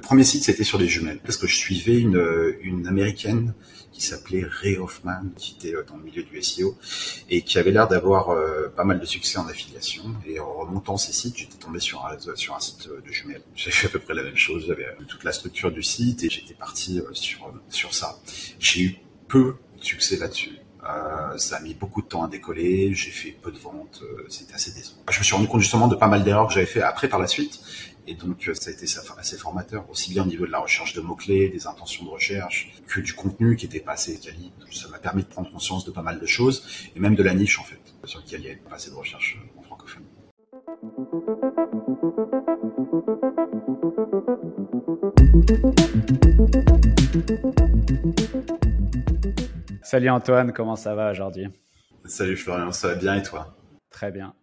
Le premier site, c'était sur des jumelles, parce que je suivais une, une américaine qui s'appelait Ray Hoffman, qui était dans le milieu du SEO, et qui avait l'air d'avoir pas mal de succès en affiliation. Et en remontant ces sites, j'étais tombé sur un, sur un site de jumelles. J'ai fait à peu près la même chose, j'avais toute la structure du site, et j'étais parti sur, sur ça. J'ai eu peu de succès là-dessus. Euh, ça a mis beaucoup de temps à décoller, j'ai fait peu de ventes, euh, c'était assez décevant. Je me suis rendu compte justement de pas mal d'erreurs que j'avais fait après par la suite, et donc euh, ça a été assez formateur, aussi bien au niveau de la recherche de mots-clés, des intentions de recherche, que du contenu qui était pas assez quali. Ça m'a permis de prendre conscience de pas mal de choses, et même de la niche en fait, sur laquelle il y avait pas assez de recherche en francophone. Salut Antoine, comment ça va aujourd'hui? Salut Florian, ça va bien et toi? Très bien.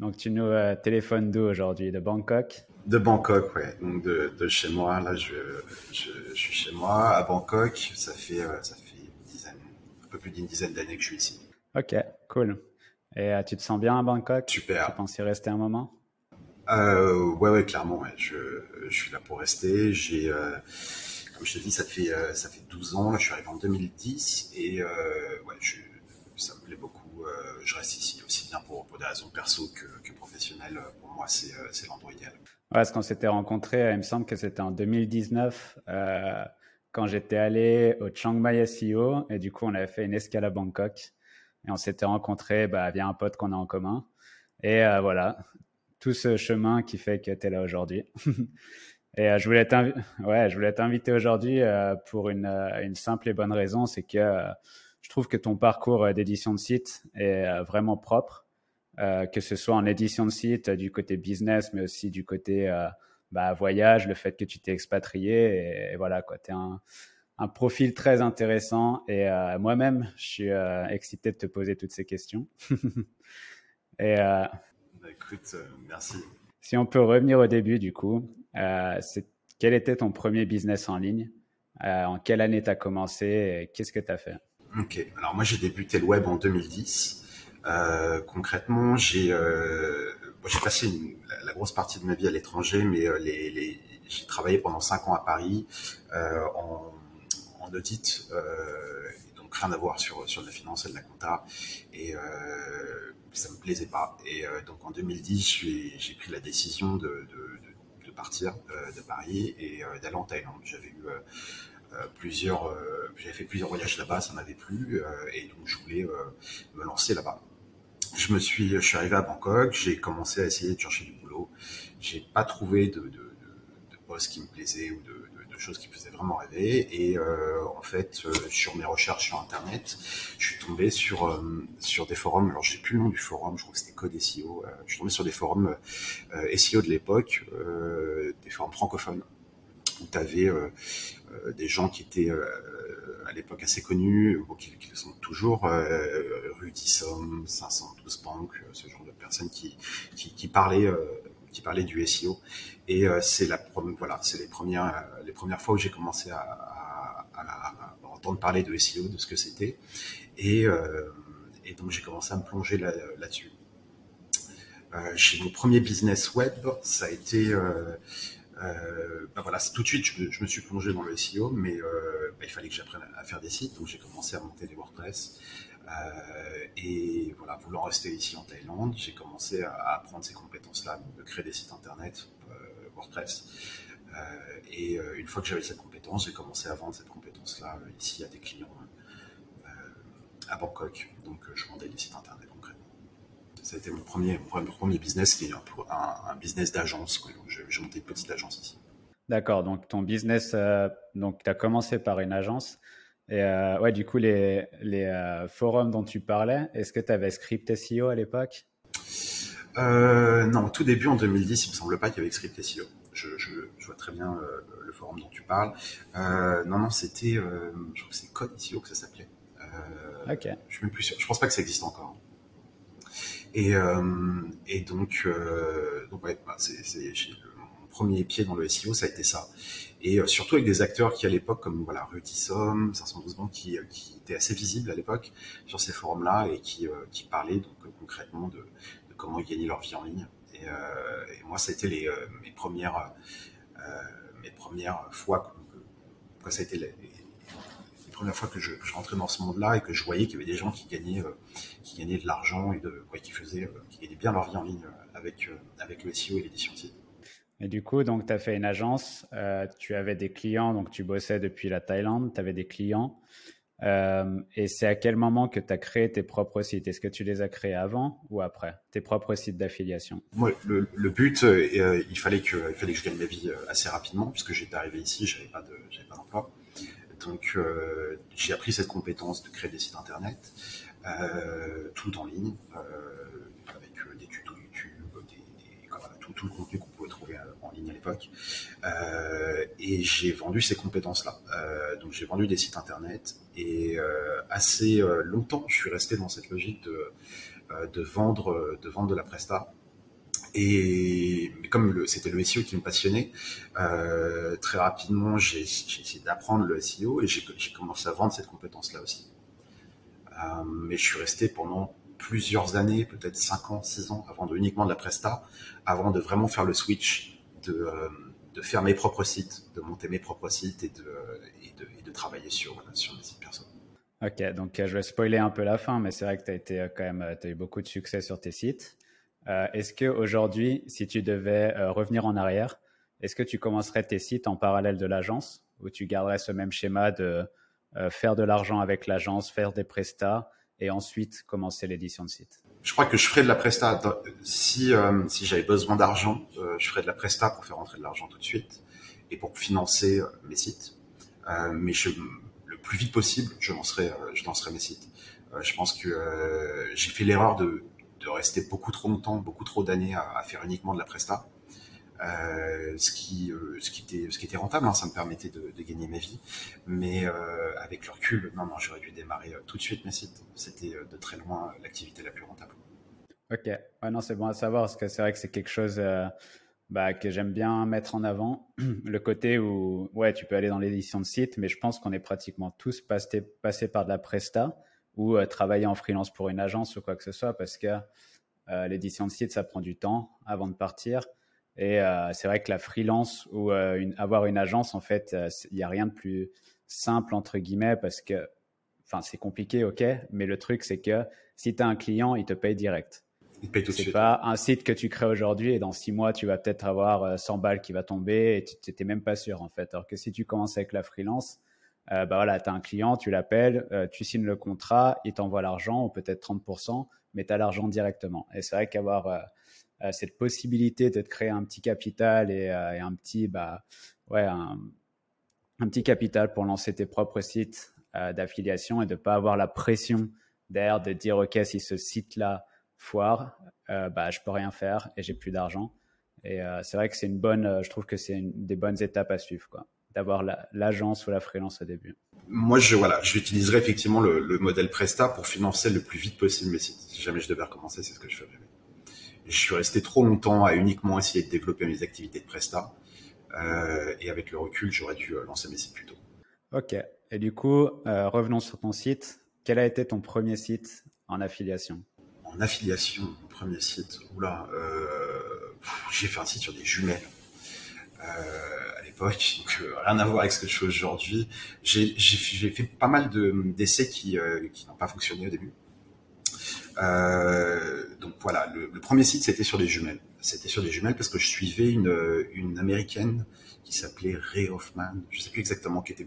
Donc tu nous euh, téléphones d'où aujourd'hui? De Bangkok? De Bangkok, ouais. Donc de, chez moi, là je, je, suis chez moi à Bangkok. Ça fait, euh, ça fait une dizaine, un peu plus d'une dizaine d'années que je suis ici. Ok, cool. Et euh, tu te sens bien à Bangkok? Super. Tu penses y rester un moment? Ouais, ouais, clairement. Ouais. Je, je suis là pour rester. J'ai comme je te dis, ça fait euh, ça fait 12 ans. Là, je suis arrivé en 2010 et euh, ouais, je, ça me plaît beaucoup. Euh, je reste ici aussi bien pour, pour des raisons perso que, que professionnelles. Pour moi, c'est c'est l'endroit idéal. Parce qu'on s'était rencontrés, il me semble que c'était en 2019 quand j'étais allé au Chiang Mai SEO et du coup on avait fait une escale à Bangkok et on s'était rencontrés bah, via un pote qu'on a en commun et voilà tout ce chemin qui fait que tu es là aujourd'hui. Et euh, je voulais t'inviter aujourd'hui euh, pour euh, une, simple et bonne raison, c'est que je trouve que ton parcours d'édition de site est vraiment propre, que ce soit en édition de site du côté business, mais aussi du côté bah, voyage, le fait que tu t'es expatrié, et, voilà quoi, tu es un, un, profil très intéressant. Et moi-même, je suis excité de te poser toutes ces questions. et bah, écoute, merci. Si on peut revenir au début, du coup, euh, quel était ton premier business en ligne? Euh, En quelle année tu as commencé Qu'est-ce que tu as fait? Ok, alors moi j'ai débuté le web en 2010. Euh, concrètement, j'ai passé la, grosse partie de ma vie à l'étranger, mais les, j'ai travaillé pendant cinq ans à Paris en, en, audit, donc rien à voir sur, sur la finance et de la compta. Et ça me plaisait pas. Et donc en 2010, j'ai pris la décision de, partir euh, de Paris et euh, d'aller en Thaïlande. J'avais eu euh, plusieurs, j'avais fait plusieurs voyages là-bas, ça m'avait plu et donc je voulais me lancer là-bas. Je me suis, je suis arrivé à Bangkok, j'ai commencé à essayer de chercher du boulot. J'ai pas trouvé de, de, de, poste qui me plaisait ou de, de choses qui me faisaient vraiment rêver. Et euh, en fait, euh, sur mes recherches sur Internet, je suis tombé sur euh, sur des forums. Alors, j'ai plus le nom du forum. Je crois que c'était Code SEO. je suis tombé sur des forums SEO de l'époque, des forums francophones où tu avais des gens qui étaient à l'époque assez connus, ou qui, le sont toujours, euh, Rudy Somme, 512 Bank, ce genre de personnes qui, qui, qui parlaient qui parlait du SEO. Et euh, c'est voilà, les premières les premières fois où j'ai commencé à, entendre parler de SEO, de ce que c'était. Et, euh, donc j'ai commencé à me plonger là, là-dessus. Euh, j'ai mon premier business web, ça a été ben voilà, tout de suite, je me, suis plongé dans le SEO, mais euh, ben il fallait que j'apprenne à faire des sites, donc j'ai commencé à monter des WordPress. Euh, et voilà, voulant rester ici en Thaïlande, j'ai commencé à, apprendre ces compétences-là, de créer des sites internet, WordPress. Et une fois que j'avais cette compétence, j'ai commencé à vendre cette compétence-là ici à des clients à Bangkok. Donc je vendais des sites internet. Ça a été mon premier, mon premier business, qui est un, un, business d'agence. J'ai monté une petite agence ici. D'accord, donc ton business, donc tu as commencé par une agence. Et euh, ouais, du coup, les, les euh, forums dont tu parlais, est-ce que tu avais Script SEO à l'époque? Euh, Non, tout début, en 2010, il me semble pas qu'il y avait Script SEO. Je, je, je, vois très bien euh, le forum dont tu parles. Euh, non, non, c'était, euh, je crois que c'est Code SEO que ça s'appelait. ok. Je suis même plus sûr. Je pense pas que ça existe encore. Et, et donc, ouais, bah, mon premier pied dans le SEO, ça a été ça et euh, surtout avec des acteurs qui à l'époque comme voilà Rudy Somme, 512 Banques qui, euh, qui étaient assez visibles à l'époque sur ces forums-là et qui, euh, qui parlaient donc concrètement de, comment ils gagnaient leur vie en ligne. Et, moi, ça a été mes premières mes premières fois, ça a été premières fois que je, je, rentrais dans ce monde-là et que je voyais qu'il y avait des gens qui gagnaient, qui gagnaient de l'argent et de, quoi, qui faisaient, qui gagnaient bien leur vie en ligne avec, avec le SEO et l'édition de site. Et du coup, donc, tu as fait une agence, tu avais des clients, donc tu bossais depuis la Thaïlande, tu avais des clients. Euh, et c'est à quel moment que tu as créé tes propres sites? Est-ce que tu les as créés avant ou après? Tes propres sites d'affiliation? Moi, le, le but, euh, euh, il, fallait que, il fallait que je gagne ma vie assez rapidement, puisque j'étais arrivé ici, j'avais pas de, j'avais pas d'emploi. Donc, j'ai appris cette compétence de créer des sites internet, tout en ligne, avec des tutos YouTube, tout, le contenu qu'on pouvait trouver en ligne à l'époque. et j'ai vendu ces compétences-là. donc, j'ai vendu des sites internet et euh, assez euh, longtemps, je suis resté dans cette logique euh, de vendre de la presta. Et comme c'était le SEO qui me passionnait, euh, très rapidement, j'ai essayé d'apprendre le SEO et j'ai commencé à vendre cette compétence-là aussi. Euh, mais je suis resté pendant plusieurs années, peut-être 5 ans, 6 ans, avant de uniquement de la presta, avant de vraiment faire le switch, de, de faire mes propres sites, de monter mes propres sites et de, travailler sur, sur sites perso. Ok, donc euh, je vais spoiler un peu la fin, mais c'est vrai que tu euh, euh, as eu beaucoup de succès sur tes sites. Est-ce que aujourd'hui, si tu devais revenir en arrière, est-ce que tu commencerais tes sites en parallèle de l'agence ou tu garderais ce même schéma de faire de l'argent avec l'agence, faire des prestats et ensuite commencer l'édition de site Je crois que je ferais de la presta. Si, j'avais besoin d'argent, je ferais de la presta pour faire rentrer de l'argent tout de suite et pour financer mes sites. Euh, mais le plus vite possible, je lancerai, euh, je lancerai mes sites. Euh, je pense que j'ai fait l'erreur de, de rester beaucoup trop longtemps, beaucoup trop d'années à, faire uniquement de la presta. Euh, ce qui ce qui était rentable hein, ça me permettait de, gagner ma vie mais euh, avec le recul non non j'aurais dû démarrer tout de suite mes sites c'était de très loin l'activité la plus rentable ok non c'est bon à savoir parce que c'est vrai que c'est quelque chose bah, que j'aime bien mettre en avant. Le côté où, ouais, tu peux aller dans l'édition de site, mais je pense qu'on est pratiquement tous passés, passés par de la presta ou euh, travailler en freelance pour une agence ou quoi que ce soit, parce que euh, l'édition de site, ça prend du temps avant de partir. Et euh, c'est vrai que la freelance ou une, avoir une agence, en fait, il n'y a rien de plus simple, entre guillemets, parce que, enfin, c'est compliqué, ok, mais le truc, c'est que si tu as un client, il te paye direct. C'est pas un site que tu crées aujourd'hui et dans six mois, tu vas peut-être avoir 100 euh, balles qui va tomber et tu n'étais même pas sûr en fait. Alors que si tu commences avec la freelance, euh, bah voilà, tu as un client, tu l'appelles, euh, tu signes le contrat, il t'envoie l'argent ou peut-être 30%, mais tu as l'argent directement. Et c'est vrai qu'avoir cette possibilité de te créer un petit capital et, un petit, bah, ouais, un, petit capital pour lancer tes propres sites d'affiliation et de pas avoir la pression derrière de dire, OK, si ce site-là, foire, euh, bah, je peux rien faire et j'ai plus d'argent. Et euh, c'est vrai que c'est une bonne, euh, je trouve que c'est des bonnes étapes à suivre, quoi, d'avoir l'agence ou la freelance au début. Moi, je voilà, j'utiliserai effectivement le, modèle Presta pour financer le plus vite possible mes sites. Si jamais je devais recommencer, c'est ce que je ferais. Je suis resté trop longtemps à uniquement essayer de développer mes activités de Presta. et avec le recul, j'aurais dû lancer mes sites plus tôt. Ok. Et du coup, revenons sur ton site. Quel a été ton premier site en affiliation? En affiliation, mon premier site, oula, euh, j'ai fait un site sur des jumelles euh, donc euh, rien à voir avec ce que je fais aujourd'hui. J'ai fait pas mal d'essais qui, qui n'ont pas fonctionné au début. donc voilà, le, premier site c'était sur des jumelles. C'était sur des jumelles parce que je suivais une, américaine qui s'appelait Ray Hoffman. Je sais plus exactement qui était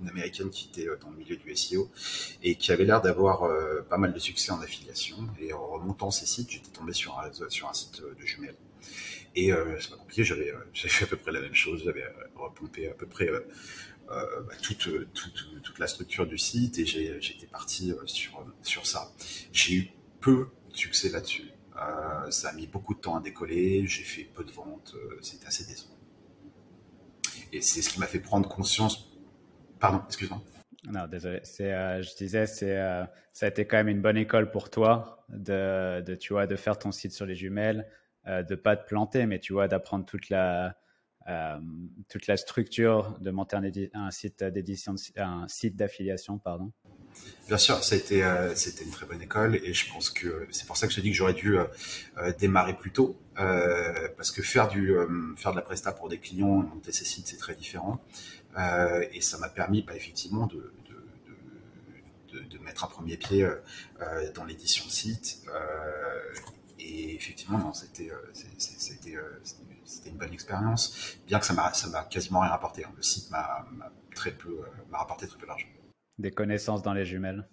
une américaine qui était euh, dans le milieu du SEO et qui avait l'air d'avoir euh, pas mal de succès en affiliation. Et en remontant ces sites, j'étais tombé sur un, site euh, de jumelles. Et c'est pas compliqué, j'avais fait à peu près la même chose, j'avais repompé à peu près bah, toute, toute, toute, la structure du site et j'étais parti sur, sur ça. J'ai eu peu de succès là-dessus. ça a mis beaucoup de temps à décoller, j'ai fait peu de ventes, c'était assez décevant. Et c'est ce qui m'a fait prendre conscience Pardon, excuse-moi. Non, désolé. Euh, je disais, c'est, euh, ça a été quand même une bonne école pour toi de, de tu vois, de faire ton site sur les jumelles, euh, de pas te planter, mais tu vois, d'apprendre toute la, euh, toute la structure de monter un, site d'édition, un site d'affiliation, pardon. Bien sûr, c'était c'était une très bonne école et je pense que c'est pour ça que je dis que j'aurais dû démarrer plus tôt parce que faire du faire de la presta pour des clients monter ces sites c'est très différent et ça m'a permis bah, effectivement de, de, mettre un premier pied euh, euh, dans l'édition de site. Euh, et effectivement, non, c'était c'était une bonne expérience, bien que ça m'a ça m'a quasiment rien rapporté. Hein. Le site m'a très peu m'a rapporté très peu d'argent. Des connaissances dans les jumelles.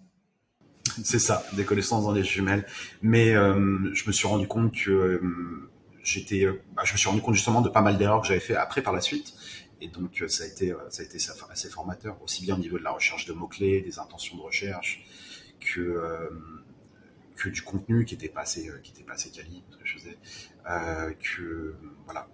C'est ça, des connaissances dans les jumelles. Mais je me suis rendu compte que j'étais, bah, je me suis rendu compte justement de pas mal d'erreurs que j'avais fait après par la suite. Et donc, euh, ça a été, euh, ça a été assez formateur, aussi bien au niveau de la recherche de mots-clés, des intentions de recherche, que, euh, que du contenu qui était pas assez, qui était pas quali, que je faisais. que, voilà,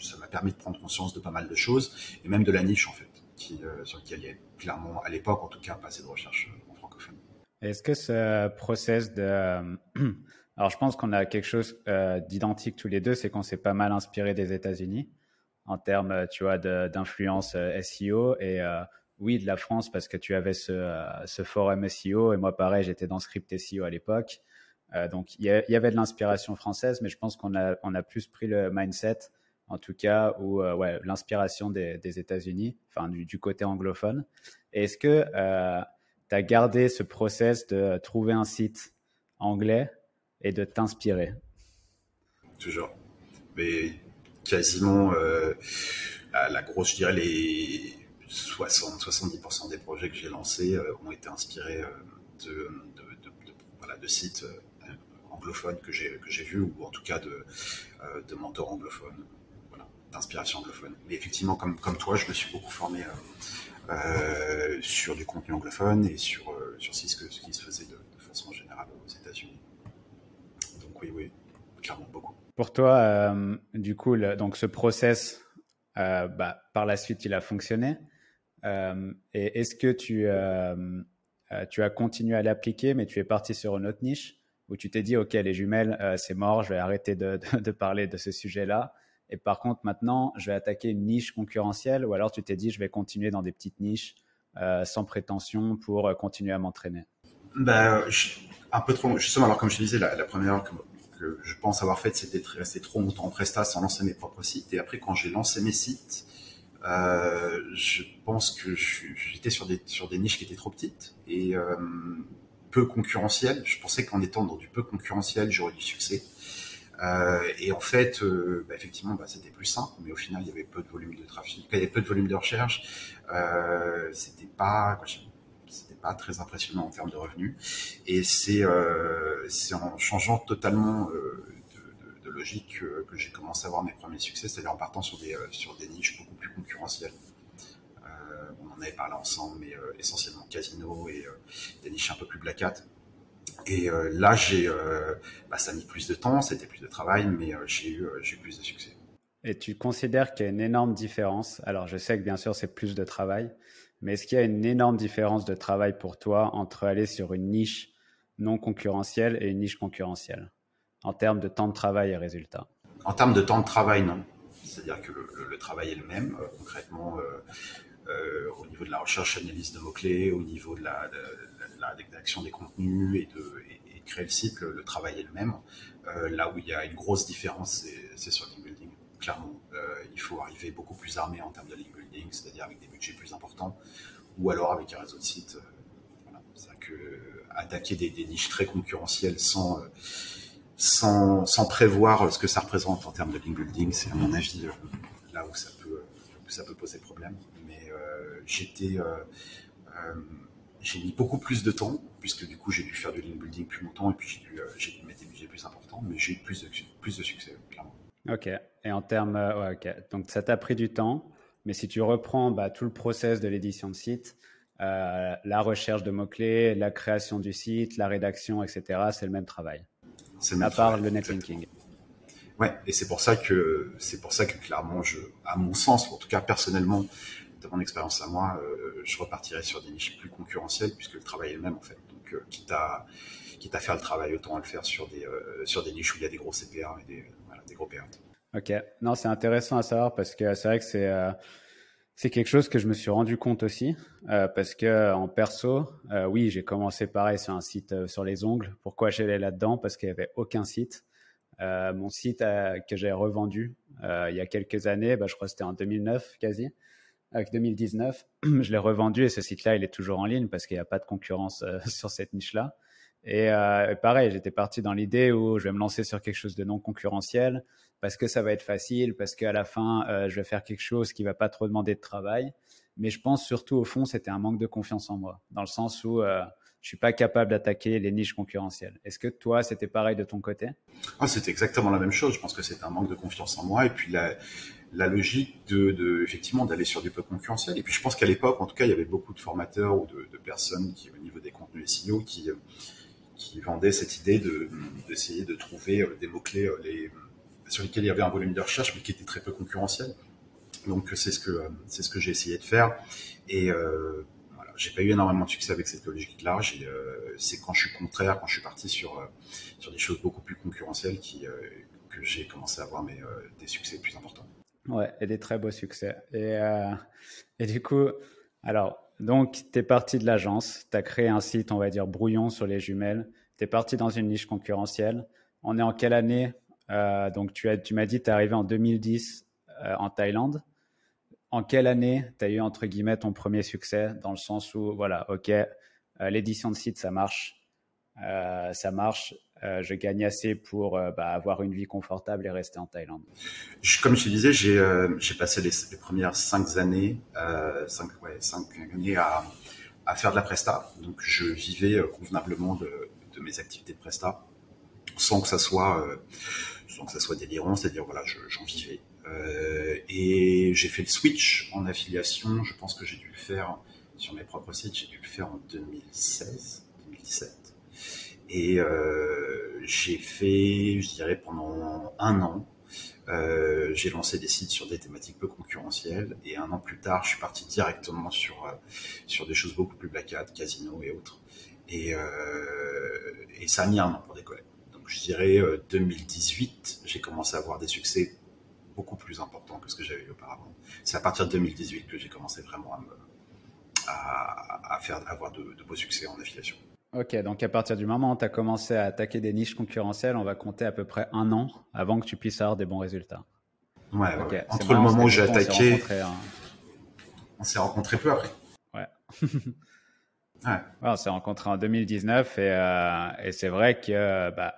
ça m'a permis de prendre conscience de pas mal de choses, et même de la niche, en fait, qui, sur laquelle il y a clairement, à l'époque, en tout cas, pas assez de recherche en francophone. Est-ce que ce process de... Alors, je pense qu'on a quelque chose d'identique tous les deux, c'est qu'on s'est pas mal inspiré des États-Unis en termes, euh, tu vois, d'influence euh, SEO et euh, oui, de la France parce que tu avais ce, ce forum SEO et moi, pareil, j'étais dans Script SEO à l'époque. donc, il y, avait de l'inspiration française, mais je pense qu'on a, plus pris le mindset, en tout cas, ou ouais, l'inspiration des, États-Unis, enfin, du, côté anglophone. Est-ce que tu as gardé ce process de trouver un site anglais et de t'inspirer? Toujours. Mais quasiment euh, la, grosse, je dirais les 60-70% des projets que j'ai lancés euh, ont été inspirés euh, de, sites anglophones que j'ai vus ou en tout cas de, mentors anglophones, d'inspiration anglophone. Mais effectivement, comme toi, je me suis beaucoup formé sur du contenu anglophone et sur sur ce, qui se faisait de, façon générale aux États-Unis. Donc oui, oui, clairement beaucoup. Pour toi, euh, du coup, donc ce process, euh, bah, par la suite, il a fonctionné. Euh, et est-ce que tu, tu as continué à l'appliquer, mais tu es parti sur une autre niche où tu t'es dit, OK, les jumelles, c'est mort, je vais arrêter de, parler de ce sujet-là. Et par contre, maintenant, je vais attaquer une niche concurrentielle, ou alors tu t'es dit, je vais continuer dans des petites niches sans prétention pour continuer à m'entraîner? Ben, Un peu trop. Justement, alors comme je te disais, la, première que je pense avoir fait, c'était rester trop longtemps en Presta sans lancer mes propres sites. Et après, quand j'ai lancé mes sites, euh, je pense que j'étais sur des, sur des niches qui étaient trop petites et euh, peu concurrentielles. Je pensais qu'en étant dans du peu concurrentiel, j'aurais du succès. Euh, et en fait, bah, effectivement, bah, c'était plus simple, mais au final, il y avait peu de volume de trafic, il y avait peu de volume de recherche. C'était pas, c'était pas très impressionnant en termes de revenus. Et c'est en changeant totalement logique que, que j'ai commencé à avoir mes premiers succès, c'est-à-dire en partant sur des, euh, sur des niches beaucoup plus concurrentielles. Euh, on en avait parlé ensemble, mais euh, essentiellement casino et des niches un peu plus black hat. Et là, j'ai, bah, ça a mis plus de temps, c'était plus de travail, mais j'ai eu, j'ai eu plus de succès. Et tu considères qu'il y a une énorme différence? Alors, je sais que bien sûr, c'est plus de travail, mais est-ce qu'il y a une énorme différence de travail pour toi entre aller sur une niche non concurrentielle et une niche concurrentielle? En termes de temps de travail et résultats En termes de temps de travail, non. C'est-à-dire que le, travail est le même, euh, concrètement, euh, euh, au niveau de la recherche, analyse de mots-clés, au niveau de la, de, des contenus et de, créer le site, le, travail est le même. là où il y a une grosse différence, c'est sur link building. Clairement, il faut arriver beaucoup plus armé en termes de link building, c'est-à-dire avec des budgets plus importants, ou alors avec un réseau de sites. voilà. C'est que attaquer des, niches très concurrentielles sans, sans, prévoir ce que ça représente en termes de link building, c'est à mon avis euh, là où ça peut, poser problème. Mais euh, j'étais, j'ai mis beaucoup plus de temps, puisque du coup j'ai dû faire du link building plus longtemps et puis j'ai dû, mettre des budgets plus importants, mais j'ai eu plus de, succès, clairement. Ok. Et en termes. Donc ça t'a pris du temps, mais si tu reprends bah, tout le process de l'édition de site, euh, la recherche de mots-clés, la création du site, la rédaction, etc. C'est le même travail. C'est à part le netlinking. Ouais, et c'est pour ça que c'est pour ça que clairement, je, à mon sens, en tout cas personnellement, de mon expérience à moi, euh, je repartirais sur des niches plus concurrentielles puisque le travail est le même en fait. Donc, euh, quitte à quitte à faire le travail, autant le faire sur des sur des niches où il y a des gros CPA et des, voilà, des gros PA. Ok, non, c'est intéressant à savoir parce que c'est vrai que c'est c'est quelque chose que je me suis rendu compte aussi euh, parce que en perso, euh, oui, j'ai commencé pareil sur un site euh, sur les ongles. Pourquoi j'allais là-dedans? Parce qu'il n'y avait aucun site. mon site que j'ai revendu il y a quelques années, bah, je crois que c'était en 2009 quasi, avec 2019, je l'ai revendu et ce site-là, il est toujours en ligne parce qu'il n'y a pas de concurrence sur cette niche-là. Et, et pareil, j'étais parti dans l'idée où je vais me lancer sur quelque chose de non concurrentiel parce que ça va être facile, parce qu'à la fin, euh, je vais faire quelque chose qui va pas trop demander de travail. Mais je pense surtout au fond, c'était un manque de confiance en moi, dans le sens où euh, je suis pas capable d'attaquer les niches concurrentielles. Est-ce que toi, c'était pareil de ton côté? Ah, C'était exactement la même chose. Je pense que c'était un manque de confiance en moi et puis la, logique de, effectivement d'aller sur du peu concurrentiel. Et puis je pense qu'à l'époque, en tout cas, il y avait beaucoup de formateurs ou de, personnes qui, au niveau des contenus SEO, qui qui vendaient cette idée de d'essayer de trouver euh, des mots clés les sur lesquels il y avait un volume de recherche, mais qui était très peu concurrentiel. Donc c'est ce que c'est ce que j'ai essayé de faire. Et euh, voilà, j'ai pas eu énormément de succès avec cette logique-là. Euh, c'est quand je suis contraire, quand je suis parti sur euh, sur des choses beaucoup plus concurrentielles, qui euh, que j'ai commencé à avoir euh, des succès plus importants. Ouais, et des très beaux succès. Et et du coup, alors donc tu es parti de l'agence, tu as créé un site, on va dire brouillon sur les jumelles. Tu es parti dans une niche concurrentielle. On est en quelle année? Euh, donc, tu, as, tu m'as dit tu es arrivé en 2010 euh, en Thaïlande. En quelle année tu as eu, entre guillemets, ton premier succès? Dans le sens où, voilà, OK, euh, l'édition de site, ça marche. ça marche. je gagne assez pour bah, avoir une vie confortable et rester en Thaïlande. comme je te disais, j'ai passé les, premières cinq années, cinq, ouais, cinq années à, faire de la presta. Donc, je vivais convenablement de, mes activités de presta sans que ça soit sans que ça soit délirant, c'est-à-dire voilà, j'en vivais. Euh, et j'ai fait le switch en affiliation. Je pense que j'ai dû le faire sur mes propres sites. J'ai dû le faire en 2016, 2017. Et euh, j'ai fait, je dirais, pendant un an, euh, j'ai lancé des sites sur des thématiques peu concurrentielles. Et un an plus tard, je suis parti directement sur euh, sur des choses beaucoup plus black casino et autres. Et, euh, et ça a mis un an pour décoller je dirais 2018, euh, j'ai commencé à avoir des succès beaucoup plus importants que ce que j'avais eu auparavant. C'est à partir de 2018 que j'ai commencé vraiment à, faire, avoir de, beaux succès en affiliation. Ok, donc à partir du moment où tu as commencé à attaquer des niches concurrentielles, on va compter à peu près un an avant que tu puisses avoir des bons résultats. Ouais, entre le moment où j'ai attaqué, on s'est rencontrés peu après. Ouais. on s'est rencontrés en 2019 euh, et, c'est vrai que, bah,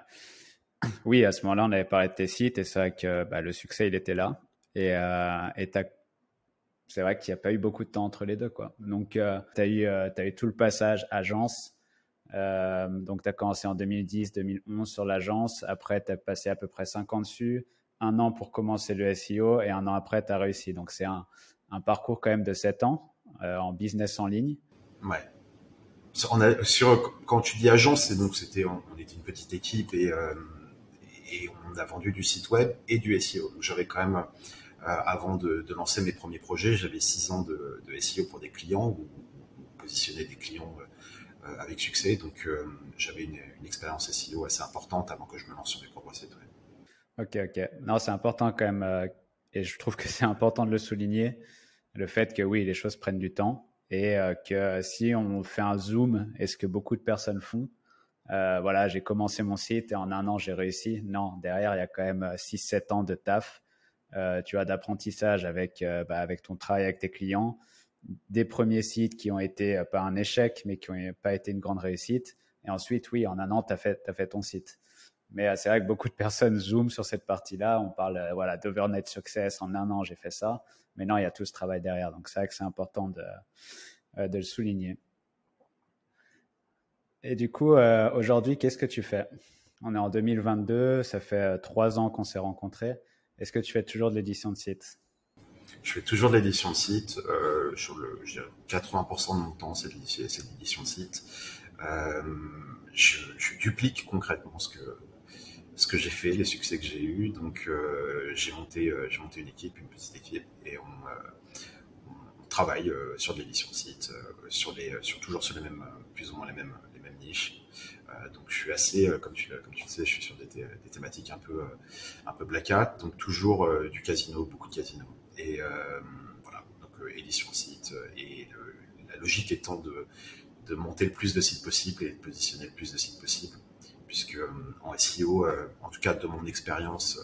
oui, à ce moment-là, on avait parlé de tes sites et c'est vrai que bah, le succès, il était là. Et, euh, c'est vrai qu'il n'y a pas eu beaucoup de temps entre les deux. Quoi. Donc, euh, tu as, eu, as eu tout le passage agence. donc, tu as commencé en 2010, 2011 sur l'agence. Après, tu as passé à peu près 5 ans dessus. Un an pour commencer le SEO et un an après, tu as réussi. Donc, c'est un, un, parcours quand même de 7 ans en business en ligne. Ouais sur, quand tu dis agence, donc c'était, on, était une petite équipe et, euh, et on a vendu du site web et du SEO. J'avais quand même, euh, avant de, lancer mes premiers projets, j'avais six ans de, de, SEO pour des clients ou, positionner des clients euh, avec succès. Donc j'avais une, une, expérience SEO assez importante avant que je me lance sur mes propres sites web. Ok, ok. Non, c'est important quand même, et je trouve que c'est important de le souligner, le fait que oui, les choses prennent du temps et euh, que si on fait un zoom, et ce que beaucoup de personnes font, euh, voilà, j'ai commencé mon site et en un an j'ai réussi. Non, derrière il y a quand même 6-7 euh, ans de taf, tu as d'apprentissage avec bah, avec ton travail avec tes clients, des premiers sites qui ont été pas un échec mais qui n'ont pas été une grande réussite. Et ensuite, oui, en un an, tu fait, as fait ton site. Mais c'est vrai que beaucoup de personnes zooment sur cette partie-là. On parle voilà d'overnight success. En un an, j'ai fait ça. Mais non, il y a tout ce travail derrière. Donc c'est vrai que c'est important de, euh, le souligner. Et du coup, euh, aujourd'hui, qu'est-ce que tu fais? On est en 2022, ça fait euh, trois ans qu'on s'est rencontrés. Est-ce que tu fais toujours de l'édition de site Je fais toujours de l'édition de site. Euh, sur le, je dirais 80% de mon temps, c'est de l'édition de site. Euh, je, duplique concrètement ce que ce que j'ai fait, les succès que j'ai eus. Donc, euh, j'ai monté, euh, j'ai monté une équipe, une petite équipe, et on, euh, travaille sur de l'édition site, sur les, sur toujours sur les mêmes, plus ou moins les mêmes, niches. donc, je suis assez, comme tu, le sais, je suis sur des, thématiques un peu, un peu black hat, donc toujours du casino, beaucoup de casino. Et voilà. Donc, édition site. Et la logique étant de, de monter le plus de sites possible et de positionner le plus de sites possible. Puisque en SEO, en tout cas de mon expérience,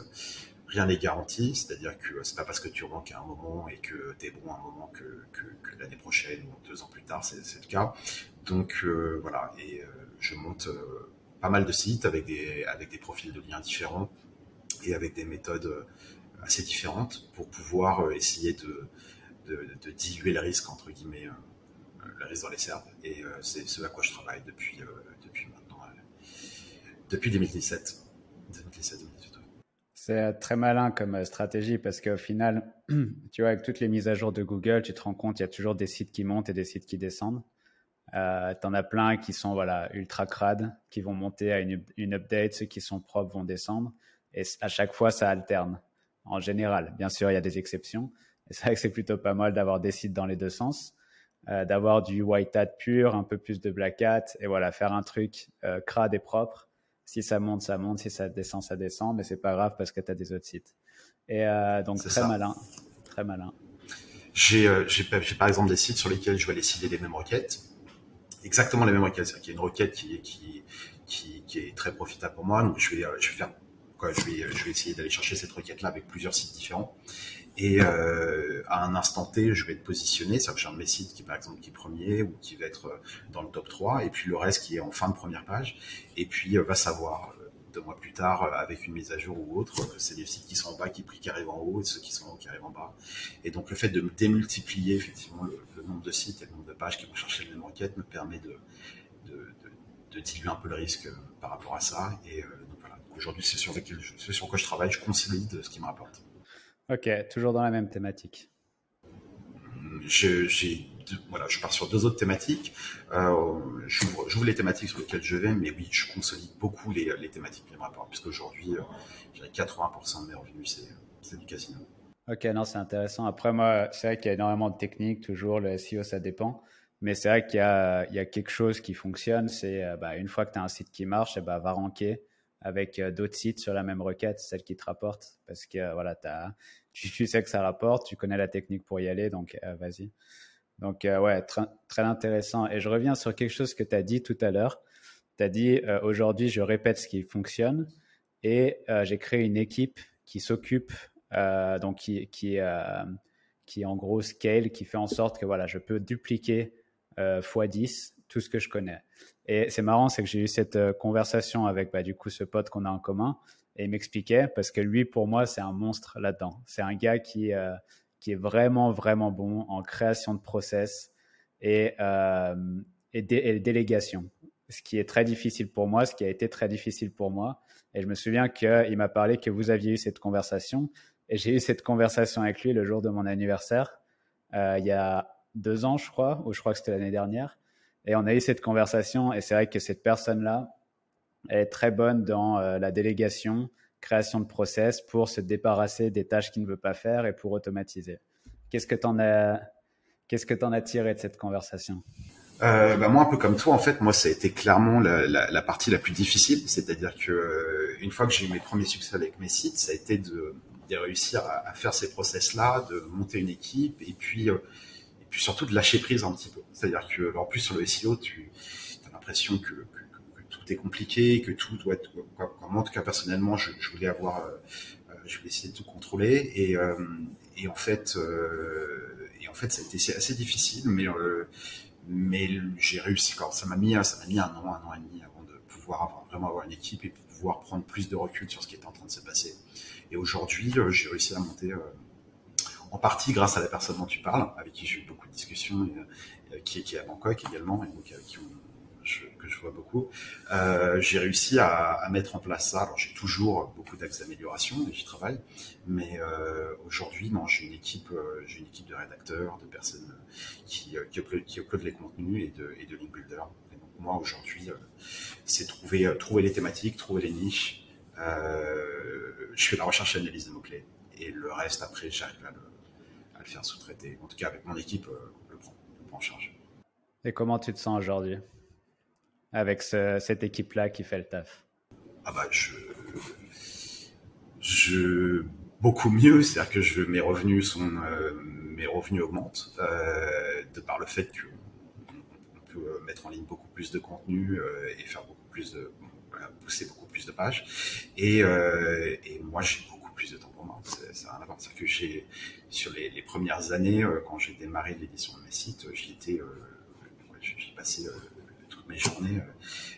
rien n'est garanti, c'est-à-dire que c'est pas parce que tu ranks à un moment et que tu es bon à un moment que, l'année prochaine ou deux ans plus tard, c'est le cas. Donc euh, voilà, et euh, je monte euh, pas mal de sites avec des, avec des profils de liens différents et avec des méthodes assez différentes pour pouvoir essayer de, diluer le risque, entre guillemets, le risque dans les serves. Et c'est ce à quoi je travaille depuis, depuis 2017. 2017 c'est très malin comme euh, stratégie parce qu'au final, tu vois, avec toutes les mises à jour de Google, tu te rends compte, il y a toujours des sites qui montent et des sites qui descendent. Euh, tu en as plein qui sont voilà, ultra crades, qui vont monter à une, une, update, ceux qui sont propres vont descendre. Et à chaque fois, ça alterne, en général. Bien sûr, il y a des exceptions. Et c'est vrai que c'est plutôt pas mal d'avoir des sites dans les deux sens, euh, d'avoir du white hat pur, un peu plus de black hat, et voilà, faire un truc euh, crade et propre si ça monte, ça monte. Si ça descend, ça descend. Mais c'est pas grave parce que tu as des autres sites. Et euh, donc, très malin. Très malin. Euh, j'ai par exemple des sites sur lesquels je vais aller citer les mêmes requêtes. Exactement les mêmes requêtes. C'est-à-dire qu'il y a une requête qui, qui, qui, qui, est très profitable pour moi. Donc, je vais, je vais faire quoi, je vais, je vais essayer d'aller chercher cette requête-là avec plusieurs sites différents. Et euh, à un instant T, je vais être positionné, c'est-à-dire que j'ai un de mes sites qui, par exemple, qui est premier ou qui va être euh, dans le top 3, et puis le reste qui est en fin de première page. Et puis, euh, va savoir, euh, deux mois plus tard, avec une mise à jour ou autre, c'est des sites qui sont en bas qui, qui arrivent en haut et ceux qui sont en haut qui arrivent en bas. Et donc, le fait de démultiplier effectivement le, nombre de sites et le nombre de pages qui vont chercher la même requête me permet de, de, de, diluer un peu le risque par rapport à ça. Et donc voilà, aujourd'hui, c'est sur, sur quoi je travaille, je consolide ce qui me rapporte. Ok, toujours dans la même thématique. Je, voilà, je pars sur deux autres thématiques. Euh, J'ouvre les thématiques sur lesquelles je vais, mais oui, je consolide beaucoup les, les thématiques qui me rapportent, puisqu'aujourd'hui, euh, 80% de mes revenus, c'est du casino. Ok, non, c'est intéressant. Après, moi, c'est vrai qu'il y a énormément de techniques, toujours, le SEO, ça dépend. Mais c'est vrai qu'il y, y a, quelque chose qui fonctionne, c'est euh, bah, une fois que tu as un site qui marche, et eh bah, va ranker avec euh, d'autres sites sur la même requête, celle qui te rapporte, parce que euh, voilà, tu, sais que ça rapporte, tu connais la technique pour y aller, donc euh, vas-y. Donc ouais, très, très intéressant. Et je reviens sur quelque chose que tu as dit tout à l'heure. Tu as dit aujourd'hui, je répète ce qui fonctionne et j'ai créé une équipe qui s'occupe, donc qui, qui, qui en gros scale, qui fait en sorte que voilà, je peux dupliquer x10 tout ce que je connais. Et c'est marrant, c'est que j'ai eu cette euh, conversation avec bah, du coup ce pote qu'on a en commun et il m'expliquait parce que lui, pour moi, c'est un monstre là-dedans. C'est un gars qui, euh, qui est vraiment, vraiment bon en création de process et, euh, et, délégation. Ce qui est très difficile pour moi, ce qui a été très difficile pour moi. Et je me souviens qu'il m'a parlé que vous aviez eu cette conversation. Et j'ai eu cette conversation avec lui le jour de mon anniversaire, il y a deux ans, je crois, ou je crois que c'était l'année dernière. Et on a eu cette conversation et c'est vrai que cette personne-là, est très bonne dans euh, la délégation, création de process pour se débarrasser des tâches qu'il ne veut pas faire et pour automatiser. Qu'est-ce que tu en as, qu'est-ce que en as tiré de cette conversation? Euh, bah moi, un peu comme toi, en fait, moi, ça a été clairement la, partie la plus difficile. C'est-à-dire que euh, une fois que j'ai eu mes premiers succès avec mes sites, ça a été de, réussir à, faire ces process-là, de monter une équipe, et puis puis surtout de lâcher prise un petit peu. C'est-à-dire que, en plus, sur le SEO, tu as l'impression que, que, que, tout est compliqué, que tout doit être, moi, en tout cas, personnellement, je, je voulais avoir, euh, euh, je voulais essayer de tout contrôler, et, euh, et en fait, euh, et en fait, ça a été assez difficile, mais, euh, mais j'ai réussi. Quand ça m'a mis, ça m'a mis un an, un an et demi avant de pouvoir vraiment avoir une équipe et pouvoir prendre plus de recul sur ce qui était en train de se passer. Et aujourd'hui, j'ai réussi à monter en partie grâce à la personne dont tu parles, avec qui j'ai eu beaucoup de discussions, et, euh, qui, est à Bangkok également, et donc avec qui je, que je vois beaucoup. Euh, j'ai réussi à, mettre en place ça. Alors j'ai toujours beaucoup d'axes d'amélioration et j'y travaille, mais euh, aujourd'hui, j'ai une équipe, euh, j'ai une équipe de rédacteurs, de personnes qui, euh, qui, upload, qui upload les contenus et de, et link builder. Et donc moi aujourd'hui, c'est trouver, les thématiques, trouver les niches. je fais la recherche et l'analyse de mots clés et le reste après, j'arrive à le le faire sous-traiter. En tout cas, avec mon équipe, euh, le prend, le prend en charge. Et comment tu te sens aujourd'hui avec cette équipe-là qui fait le taf? Ah bah je, je beaucoup mieux, c'est-à-dire que je, mes revenus sont euh, mes revenus augmentent de par le fait que on peut mettre en ligne beaucoup plus de contenu et faire beaucoup plus de pousser beaucoup plus de pages. Et, et moi, j'ai beaucoup plus de temps pour moi. C'est un avantage que j'ai sur les, les, premières années quand j'ai démarré l'édition de mes sites, j'y étais, j'y passais toutes mes journées,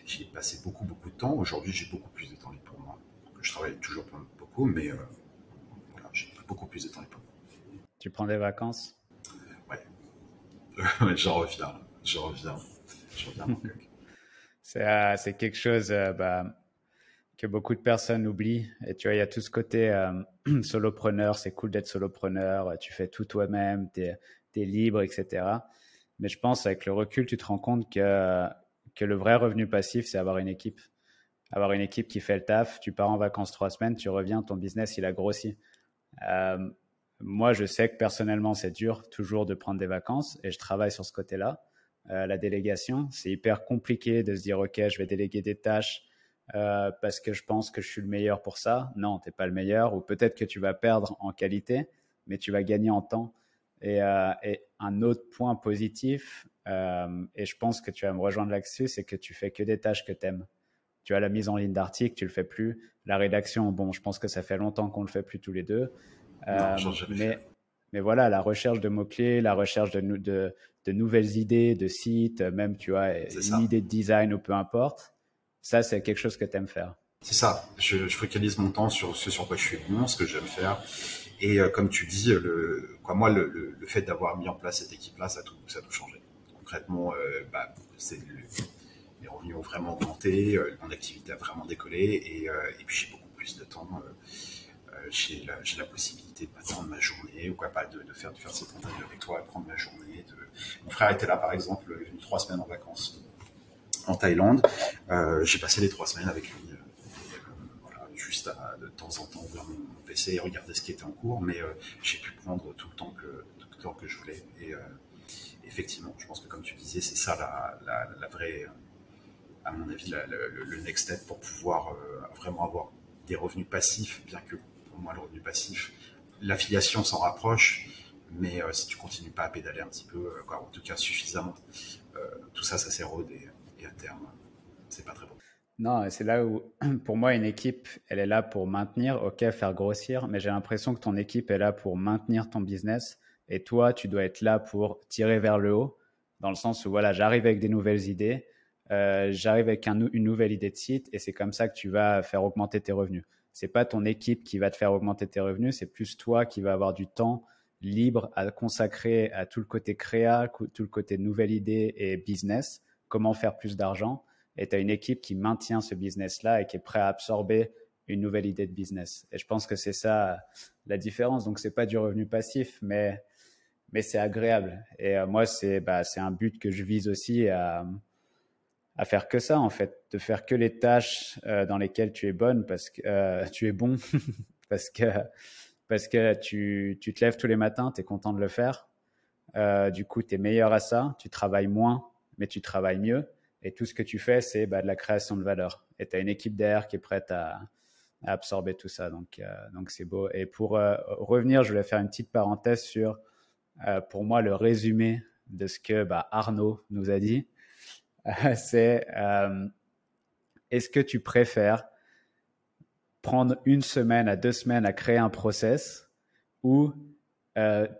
j'y ai passé beaucoup beaucoup de temps. Aujourd'hui, j'ai beaucoup plus de temps pour moi. Je travaille toujours beaucoup, mais j'ai beaucoup plus de temps libre. Tu prends des vacances? Ouais. j'en reviens. J'en reviens. J'en reviens euh, c'est, quelque chose euh, bah, que beaucoup de personnes oublient. Et tu vois, il y a tout ce côté euh, solopreneur. C'est cool d'être solopreneur. Tu fais tout toi-même. Tu es, libre, etc. Mais je pense avec le recul, tu te rends compte que, que le vrai revenu passif, c'est avoir une équipe. Avoir une équipe qui fait le taf. Tu pars en vacances trois semaines, tu reviens, ton business, il a grossi. Euh, moi, je sais que personnellement, c'est dur toujours de prendre des vacances et je travaille sur ce côté-là. Euh, la délégation, c'est hyper compliqué de se dire, OK, je vais déléguer des tâches euh, parce que je pense que je suis le meilleur pour ça. Non, tu n'es pas le meilleur ou peut-être que tu vas perdre en qualité, mais tu vas gagner en temps. Et, et un autre point positif, et je pense que tu vas me rejoindre là-dessus, c'est que tu fais que des tâches que tu aimes. Tu as la mise en ligne d'articles, tu le fais plus. La rédaction, bon, je pense que ça fait longtemps qu'on le fait plus tous les deux. Euh, mais, mais voilà, la recherche de mots-clés, la recherche de, de, de, nouvelles idées, de sites, même, tu vois, une idée de design ou peu importe, ça, c'est quelque chose que tu aimes faire. C'est ça. Je, focalise mon temps sur ce sur quoi je suis bon, ce que j'aime faire. Et euh, comme tu dis, le, moi, le, fait d'avoir mis en place cette équipe-là, ça a tout, ça a changé. Concrètement, euh, bah, c'est les revenus ont vraiment augmenté, euh, mon activité a vraiment décollé et, euh, et puis j'ai beaucoup plus de temps. J'ai la, possibilité de prendre ma journée ou quoi pas de, faire de faire cette interviews avec toi, de prendre ma journée. De... Mon frère était là par exemple, il est venu trois semaines en vacances en Thaïlande. Euh, j'ai passé les trois semaines avec lui, voilà, juste de temps en temps ouvrir mon PC et regarder ce qui était en cours, mais euh, j'ai pu prendre tout le temps que que je voulais. Et euh, effectivement, je pense que comme tu disais, c'est ça la, la, vraie à mon avis, le, next step pour pouvoir euh, vraiment avoir des revenus passifs, bien que pour moi, le revenu passif, l'affiliation s'en rapproche, mais euh, si tu continues pas à pédaler un petit peu, euh, en tout cas suffisamment, euh, tout ça, ça s'érode et, à terme, c'est pas très bon. Non, c'est là où, pour moi, une équipe, elle est là pour maintenir, ok, faire grossir, mais j'ai l'impression que ton équipe est là pour maintenir ton business et toi, tu dois être là pour tirer vers le haut, dans le sens où, voilà, j'arrive avec des nouvelles idées, euh, j'arrive avec un, une nouvelle idée de site et c'est comme ça que tu vas faire augmenter tes revenus. C'est pas ton équipe qui va te faire augmenter tes revenus, c'est plus toi qui va avoir du temps libre à consacrer à tout le côté créa, tout le côté nouvelle idée et business, comment faire plus d'argent. Et tu as une équipe qui maintient ce business-là et qui est prêt à absorber une nouvelle idée de business. Et je pense que c'est ça la différence. Donc, c'est pas du revenu passif, mais, mais c'est agréable. Et euh, moi, c'est bah, un but que je vise aussi à, à faire que ça en fait, de faire que les tâches euh, dans lesquelles tu es bonne parce que euh, tu es bon parce que parce que tu, tu te lèves tous les matins, tu es content de le faire. Du coup, tu es meilleur à ça, tu travailles moins, mais tu travailles mieux. Et tout ce que tu fais, c'est bah, de la création de valeur. Et tu as une équipe derrière qui est prête à, absorber tout ça. Donc, euh, donc c'est beau. Et pour euh, revenir, je voulais faire une petite parenthèse sur, euh, pour moi, le résumé de ce que bah, Arnaud nous a dit. c'est est-ce que tu préfères prendre une semaine à deux semaines à créer un process ou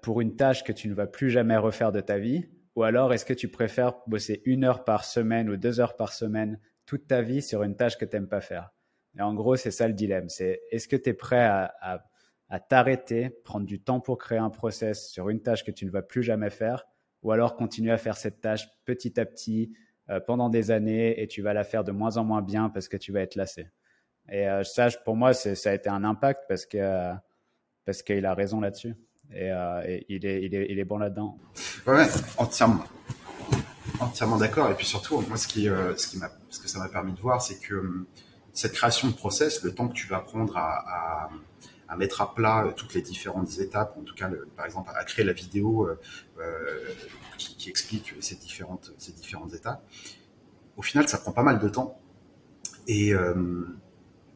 pour une tâche que tu ne vas plus jamais refaire de ta vie ou alors est-ce que tu préfères bosser une heure par semaine ou deux heures par semaine toute ta vie sur une tâche que tu n'aimes pas faire? Et en gros, c'est ça le dilemme. C'est est-ce que tu es prêt à, à, t'arrêter, prendre du temps pour créer un process sur une tâche que tu ne vas plus jamais faire ou alors continuer à faire cette tâche petit à petit, euh, pendant des années et tu vas la faire de moins en moins bien parce que tu vas être lassé? Et euh, ça, pour moi, ça a été un impact parce que parce qu'il a raison là-dessus et, euh, il, est, bon là-dedans. Ouais, entièrement, entièrement d'accord. Et puis surtout, moi, ce qui, euh, ce qui que ça m'a permis de voir, c'est que hum, cette création de process, le temps que tu vas prendre à, mettre à plat toutes les différentes étapes, en tout cas, par exemple, à créer la vidéo euh, qui, explique ces différentes, étapes. Au final, ça prend pas mal de temps. Et, euh,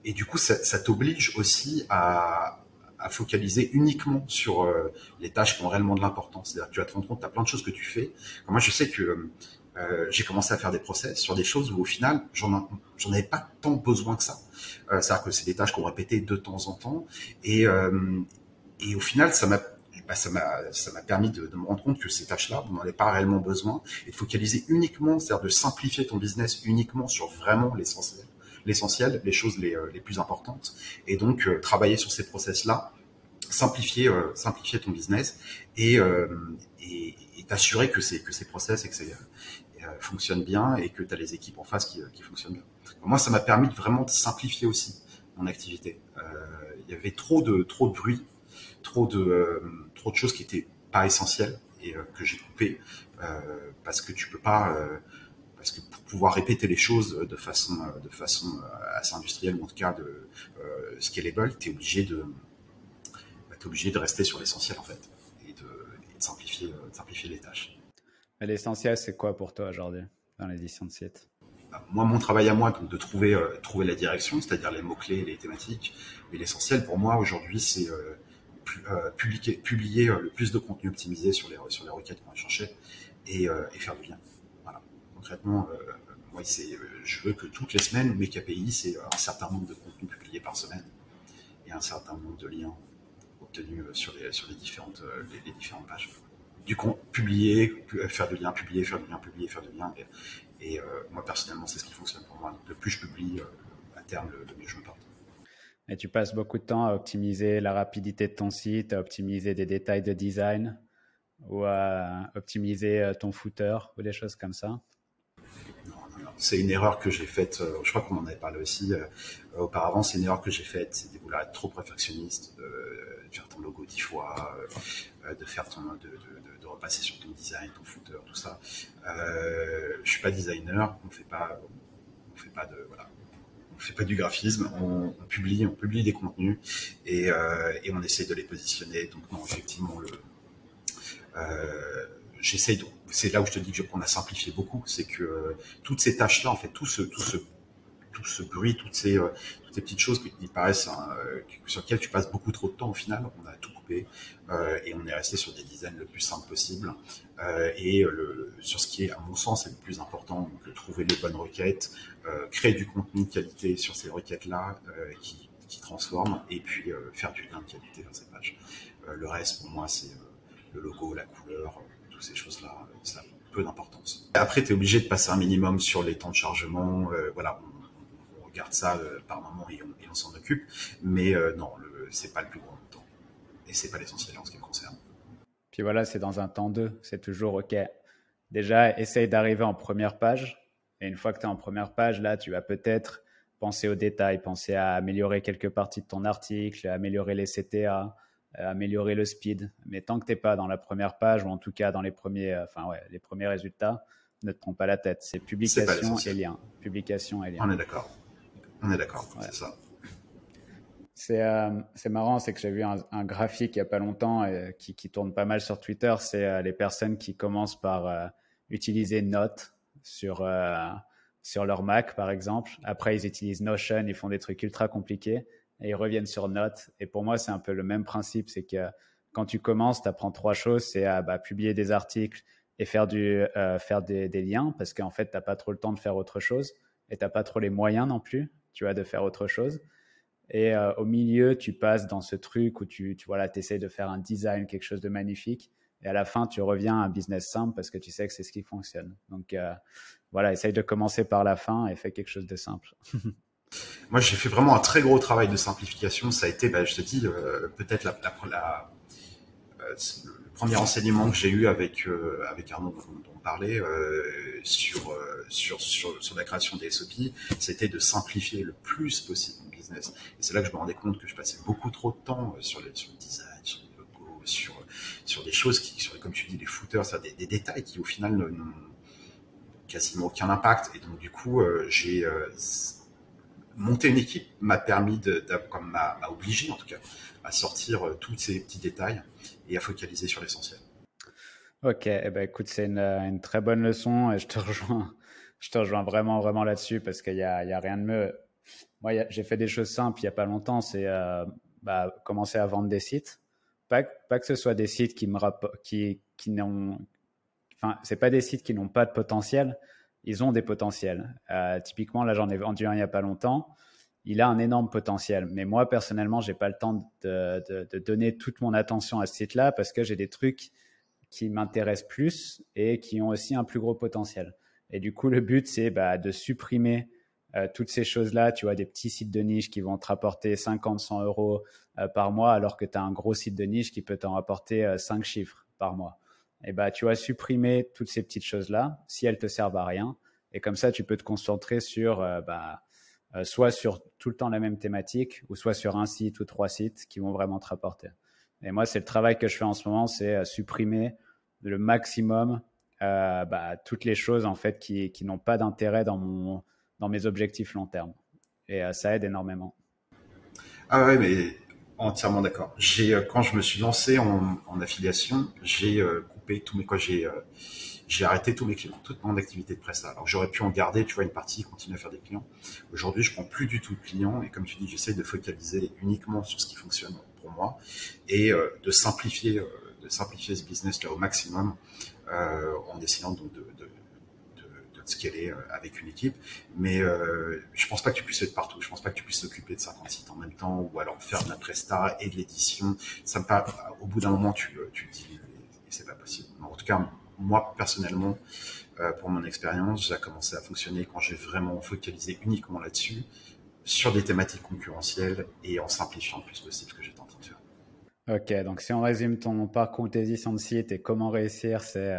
et du coup, ça t'oblige aussi à, à focaliser uniquement sur euh, les tâches qui ont réellement de l'importance. C'est-à-dire que tu vas te rendre compte, tu as plein de choses que tu fais. Moi, je sais que euh, j'ai commencé à faire des process sur des choses où au final, j'en j'en avais pas tant besoin que ça. Euh, C'est-à-dire que c'est des tâches qu'on répétait de temps en temps. Et, euh, et au final, ça m'a bah, ça m'a permis de, de, me rendre compte que ces tâches-là, on n'en avait pas réellement besoin, et de focaliser uniquement, c'est-à-dire de simplifier ton business uniquement sur vraiment l'essentiel, l'essentiel, les choses les, euh, les plus importantes, et donc euh, travailler sur ces process-là, simplifier euh, simplifier ton business et et t'assurer que ces que ces process et que bien et que tu as les équipes en face qui, qui fonctionnent bien. Moi, ça m'a permis vraiment de simplifier aussi mon activité. Il y avait trop de trop de bruit trop de trop de choses qui étaient pas essentielles et que j'ai coupé euh, parce que tu peux pas parce que pour pouvoir répéter les choses de façon de façon assez industrielle ou en tout cas de scalable, tu es obligé de bah, es obligé de rester sur l'essentiel en fait et de, et de simplifier de simplifier les tâches. L'essentiel, c'est quoi pour toi aujourd'hui dans l'édition de site bah, Moi, mon travail à moi, donc de trouver euh, trouver la direction, c'est-à-dire les mots clés, les thématiques. Mais l'essentiel pour moi aujourd'hui, c'est euh, euh, publier, publier euh, le plus de contenu optimisé sur les, sur les requêtes qu'on va chercher et, euh, et, faire du lien. Concrètement, moi, c'est, je veux que toutes les semaines, mes KPI, c'est un certain nombre de contenus publiés par semaine et un certain nombre de liens obtenus sur les, différentes, pages. Du coup, publier, faire du lien, publier, faire du lien, publier, faire du lien. Et, euh, moi, personnellement, c'est ce qui fonctionne pour moi. Le plus je publie, euh, à terme, le, le mieux je me porte. Et tu passes beaucoup de temps à optimiser la rapidité de ton site, à optimiser des détails de design ou à optimiser euh, ton footer ou des choses comme ça? C'est une erreur que j'ai faite, euh, je crois qu'on en avait parlé aussi euh, auparavant, c'est une erreur que j'ai faite, c'est de vouloir être trop perfectionniste, de, faire ton logo dix fois, euh, de faire ton, de, repasser sur ton design, ton footer, tout ça. Euh, je suis pas designer, on fait pas, on fait pas de, voilà, on fait pas du graphisme, on, publie, on publie des contenus et, on essaie de les positionner. Donc non, effectivement, le, c'est là où je te dis qu'on a simplifié beaucoup, c'est que euh, toutes ces tâches-là, en fait, tout ce, bruit, toutes ces, euh, toutes ces petites choses qui, paraissent, hein, sur lesquelles tu passes beaucoup trop de temps au final, on a tout coupé et on est resté sur des designs le plus simple possible et sur ce qui est, à mon sens, le plus important, donc trouver les bonnes requêtes, euh, créer du contenu de qualité sur ces requêtes-là euh, qui, qui transforment et puis euh, faire du lien de qualité dans ces pages. le reste, pour moi, c'est le logo, la couleur, ces choses-là, ça a peu d'importance. Après, tu es obligé de passer un minimum sur les temps de chargement. voilà, on, regarde ça par moment et on, s'en occupe. Mais non, c'est pas le plus grand temps. Et c'est pas l'essentiel en ce qui me concerne. Puis voilà, c'est dans un temps 2. C'est toujours OK. Déjà, essaye d'arriver en première page et une fois que tu es en première page, là, tu vas peut-être penser aux détails, penser à améliorer quelques parties de ton article, améliorer les CTA, euh, améliorer le speed. Mais tant que tu n'es pas dans la première page, ou en tout cas dans les premiers, euh, enfin, ouais, les premiers résultats, ne te trompe pas la tête. C'est publication et lien. Publication et lien. On est d'accord. On est d'accord, ouais. c'est ça. C'est euh, marrant, c'est que j'ai vu un, un, graphique il n'y a pas longtemps euh, qui, qui, tourne pas mal sur Twitter. C'est euh, les personnes qui commencent par euh, utiliser Note sur, euh, sur leur Mac, par exemple. Après, ils utilisent Notion, ils font des trucs ultra compliqués et ils reviennent sur Note. Et pour moi, c'est un peu le même principe. C'est que quand tu commences, tu apprends trois choses. C'est à bah, publier des articles et faire, du, euh, faire des, des, liens parce qu'en fait, tu n'as pas trop le temps de faire autre chose et tu n'as pas trop les moyens non plus, tu vois, de faire autre chose. Et euh, au milieu, tu passes dans ce truc où tu, tu voilà, essaies de faire un design, quelque chose de magnifique. Et à la fin, tu reviens à un business simple parce que tu sais que c'est ce qui fonctionne. Donc euh, voilà, essaye de commencer par la fin et fais quelque chose de simple. Moi, j'ai fait vraiment un très gros travail de simplification. Ça a été, bah, je te dis, euh, peut-être euh, le premier enseignement que j'ai eu avec euh, Arnaud dont, on parlait sur, la création des SOP, c'était de simplifier le plus possible mon business. Et c'est là que je me rendais compte que je passais beaucoup trop de temps sur, les, le design, sur le logo, sur des choses qui, comme tu dis, les footers, des, des détails qui au final n'ont quasiment aucun impact. Et donc du coup, j'ai euh, monté une équipe m'a permis de, comme m'a obligé en tout cas à sortir euh, tous ces petits détails et à focaliser sur l'essentiel. Ok, eh ben écoute, c'est une, une, très bonne leçon et je te rejoins, je te rejoins vraiment vraiment là-dessus parce qu'il y a, y a rien de mieux. Moi, j'ai fait des choses simples il y a pas longtemps. C'est euh, bah, commencer à vendre des sites. Pas, que ce soit des sites qui n'ont, enfin, c'est pas des sites qui n'ont pas de potentiel. Ils ont des potentiels. Euh, typiquement, là, j'en ai vendu un il y a pas longtemps. Il a un énorme potentiel. Mais moi, personnellement, j'ai pas le temps de, donner toute mon attention à ce site-là parce que j'ai des trucs qui m'intéressent plus et qui ont aussi un plus gros potentiel. Et du coup, le but, c'est bah, de supprimer euh, toutes ces choses-là, tu vois, des petits sites de niche qui vont te rapporter 50, 100 euros euh, par mois, alors que tu as un gros site de niche qui peut t'en rapporter 5 euh, chiffres par mois. Et bah, tu vas supprimer toutes ces petites choses-là si elles te servent à rien. Et comme ça, tu peux te concentrer sur, bah, soit sur tout le temps la même thématique, ou soit sur un site ou trois sites qui vont vraiment te rapporter. Et moi, c'est le travail que je fais en ce moment, c'est supprimer le maximum bah, toutes les choses en fait qui, qui n'ont pas d'intérêt dans mon dans mes objectifs long terme. Et euh, ça aide énormément. Ah ouais, mais entièrement d'accord. J'ai euh, quand je me suis lancé en, affiliation, j'ai euh, tous mes quoi, j'ai j'ai arrêté tous mes clients, toute mon activité de prestat. Alors j'aurais pu en garder, tu vois, une partie, continuer à faire des clients. Aujourd'hui, je prends plus du tout de clients et comme tu dis, j'essaie de focaliser uniquement sur ce qui fonctionne pour moi et de simplifier, de simplifier ce business là au maximum en essayant donc de, de, est euh, avec une équipe. Mais euh, je pense pas que tu puisses être partout. Je pense pas que tu puisses s'occuper de 50 sites en même temps ou alors faire de la presta et de l'édition. Ça me parle, au bout d'un moment, tu, euh, tu dis, et, c'est pas possible. En tout cas, moi, personnellement, pour mon expérience, a commencé à fonctionner quand j'ai vraiment focalisé uniquement là-dessus, sur des thématiques concurrentielles et en simplifiant le plus possible ce que j'étais en train de faire. Ok, donc si on résume ton parcours de site et comment réussir, c'est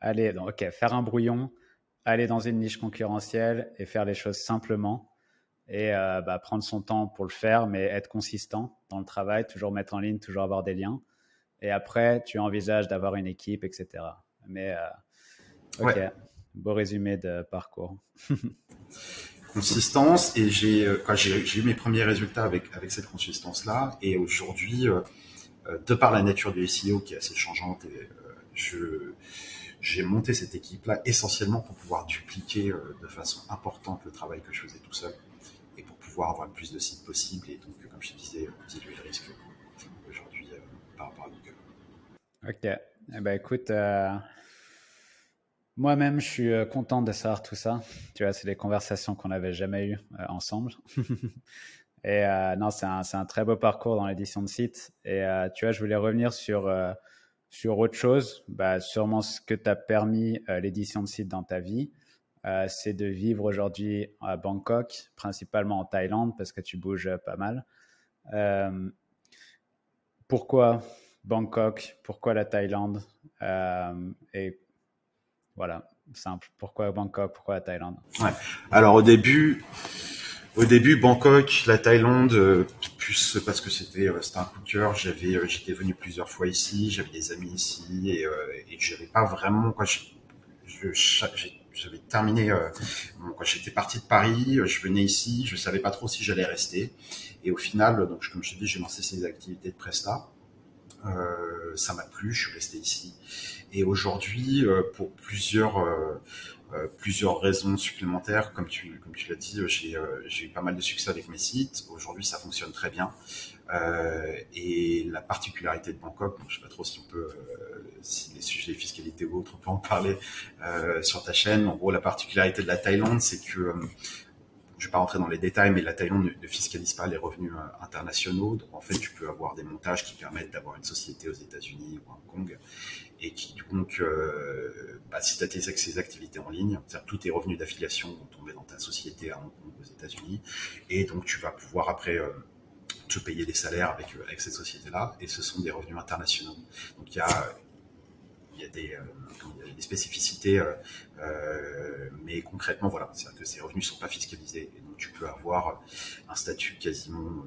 aller, donc, ok, faire un brouillon, aller dans une niche concurrentielle et faire les choses simplement et euh, bah, prendre son temps pour le faire, mais être consistant dans le travail, toujours mettre en ligne, toujours avoir des liens. Et après, tu envisages d'avoir une équipe, etc. Mais euh, ok, beau résumé de parcours. Consistance et j'ai euh, j'ai eu mes premiers résultats avec avec cette consistance là et aujourd'hui, de par la nature du SEO qui est assez changeante, et, je j'ai monté cette équipe-là essentiellement pour pouvoir dupliquer euh, de façon importante le travail que je faisais tout seul et pour pouvoir avoir le plus de sites possible et donc, comme je te disais, diluer le risque aujourd'hui euh, par rapport à Google. Ok. Eh ben, écoute, euh, moi-même, je suis content de savoir tout ça. Tu vois, c'est des conversations qu'on n'avait jamais eues ensemble. et non, c'est un, un, très beau parcours dans l'édition de site. Et tu vois, je voulais revenir sur sur autre chose, bah, sûrement ce que t'a permis euh, l'édition de site dans ta vie, euh, c'est de vivre aujourd'hui à Bangkok, principalement en Thaïlande, parce que tu bouges pas mal. Euh, pourquoi Bangkok Pourquoi la Thaïlande Et voilà, simple. Pourquoi Bangkok Pourquoi la Thaïlande. Alors au début, au début, Bangkok, la Thaïlande, euh, plus parce que c'était euh, c'était un coup de cœur. Euh, j'étais venu plusieurs fois ici, j'avais des amis ici et, et j'avais pas vraiment. J'avais terminé j'étais parti de Paris, je venais ici, je savais pas trop si j'allais rester et au final, donc comme je te dis, j'ai lancé ces activités de presta. Euh, ça m'a plu, je suis resté ici. Et aujourd'hui, pour plusieurs euh, plusieurs raisons supplémentaires. Comme tu, comme tu l'as dit, j'ai euh, eu pas mal de succès avec mes sites. Aujourd'hui, ça fonctionne très bien. Euh, et la particularité de Bangkok, je sais pas trop si on peut, euh, si les sujets fiscalité ou autres, on peut en parler euh, sur ta chaîne. En gros, la particularité de la Thaïlande, c'est que je vais pas rentrer dans les détails, mais la Thaïlande ne, fiscalise pas les revenus internationaux. Donc en fait, tu peux avoir des montages qui permettent d'avoir une société aux États-Unis ou à Hong Kong et qui donc, euh, bah, si tu as tes, activités en ligne, tous tes revenus d'affiliation vont tomber dans ta société à Hong Kong aux États-Unis, et donc tu vas pouvoir après euh, te payer des salaires avec, euh, avec cette société-là, et ce sont des revenus internationaux. Donc il y a, il y a des, euh, spécificités, mais concrètement, voilà, c'est-à-dire que ces revenus ne sont pas fiscalisés, et donc tu peux avoir un statut quasiment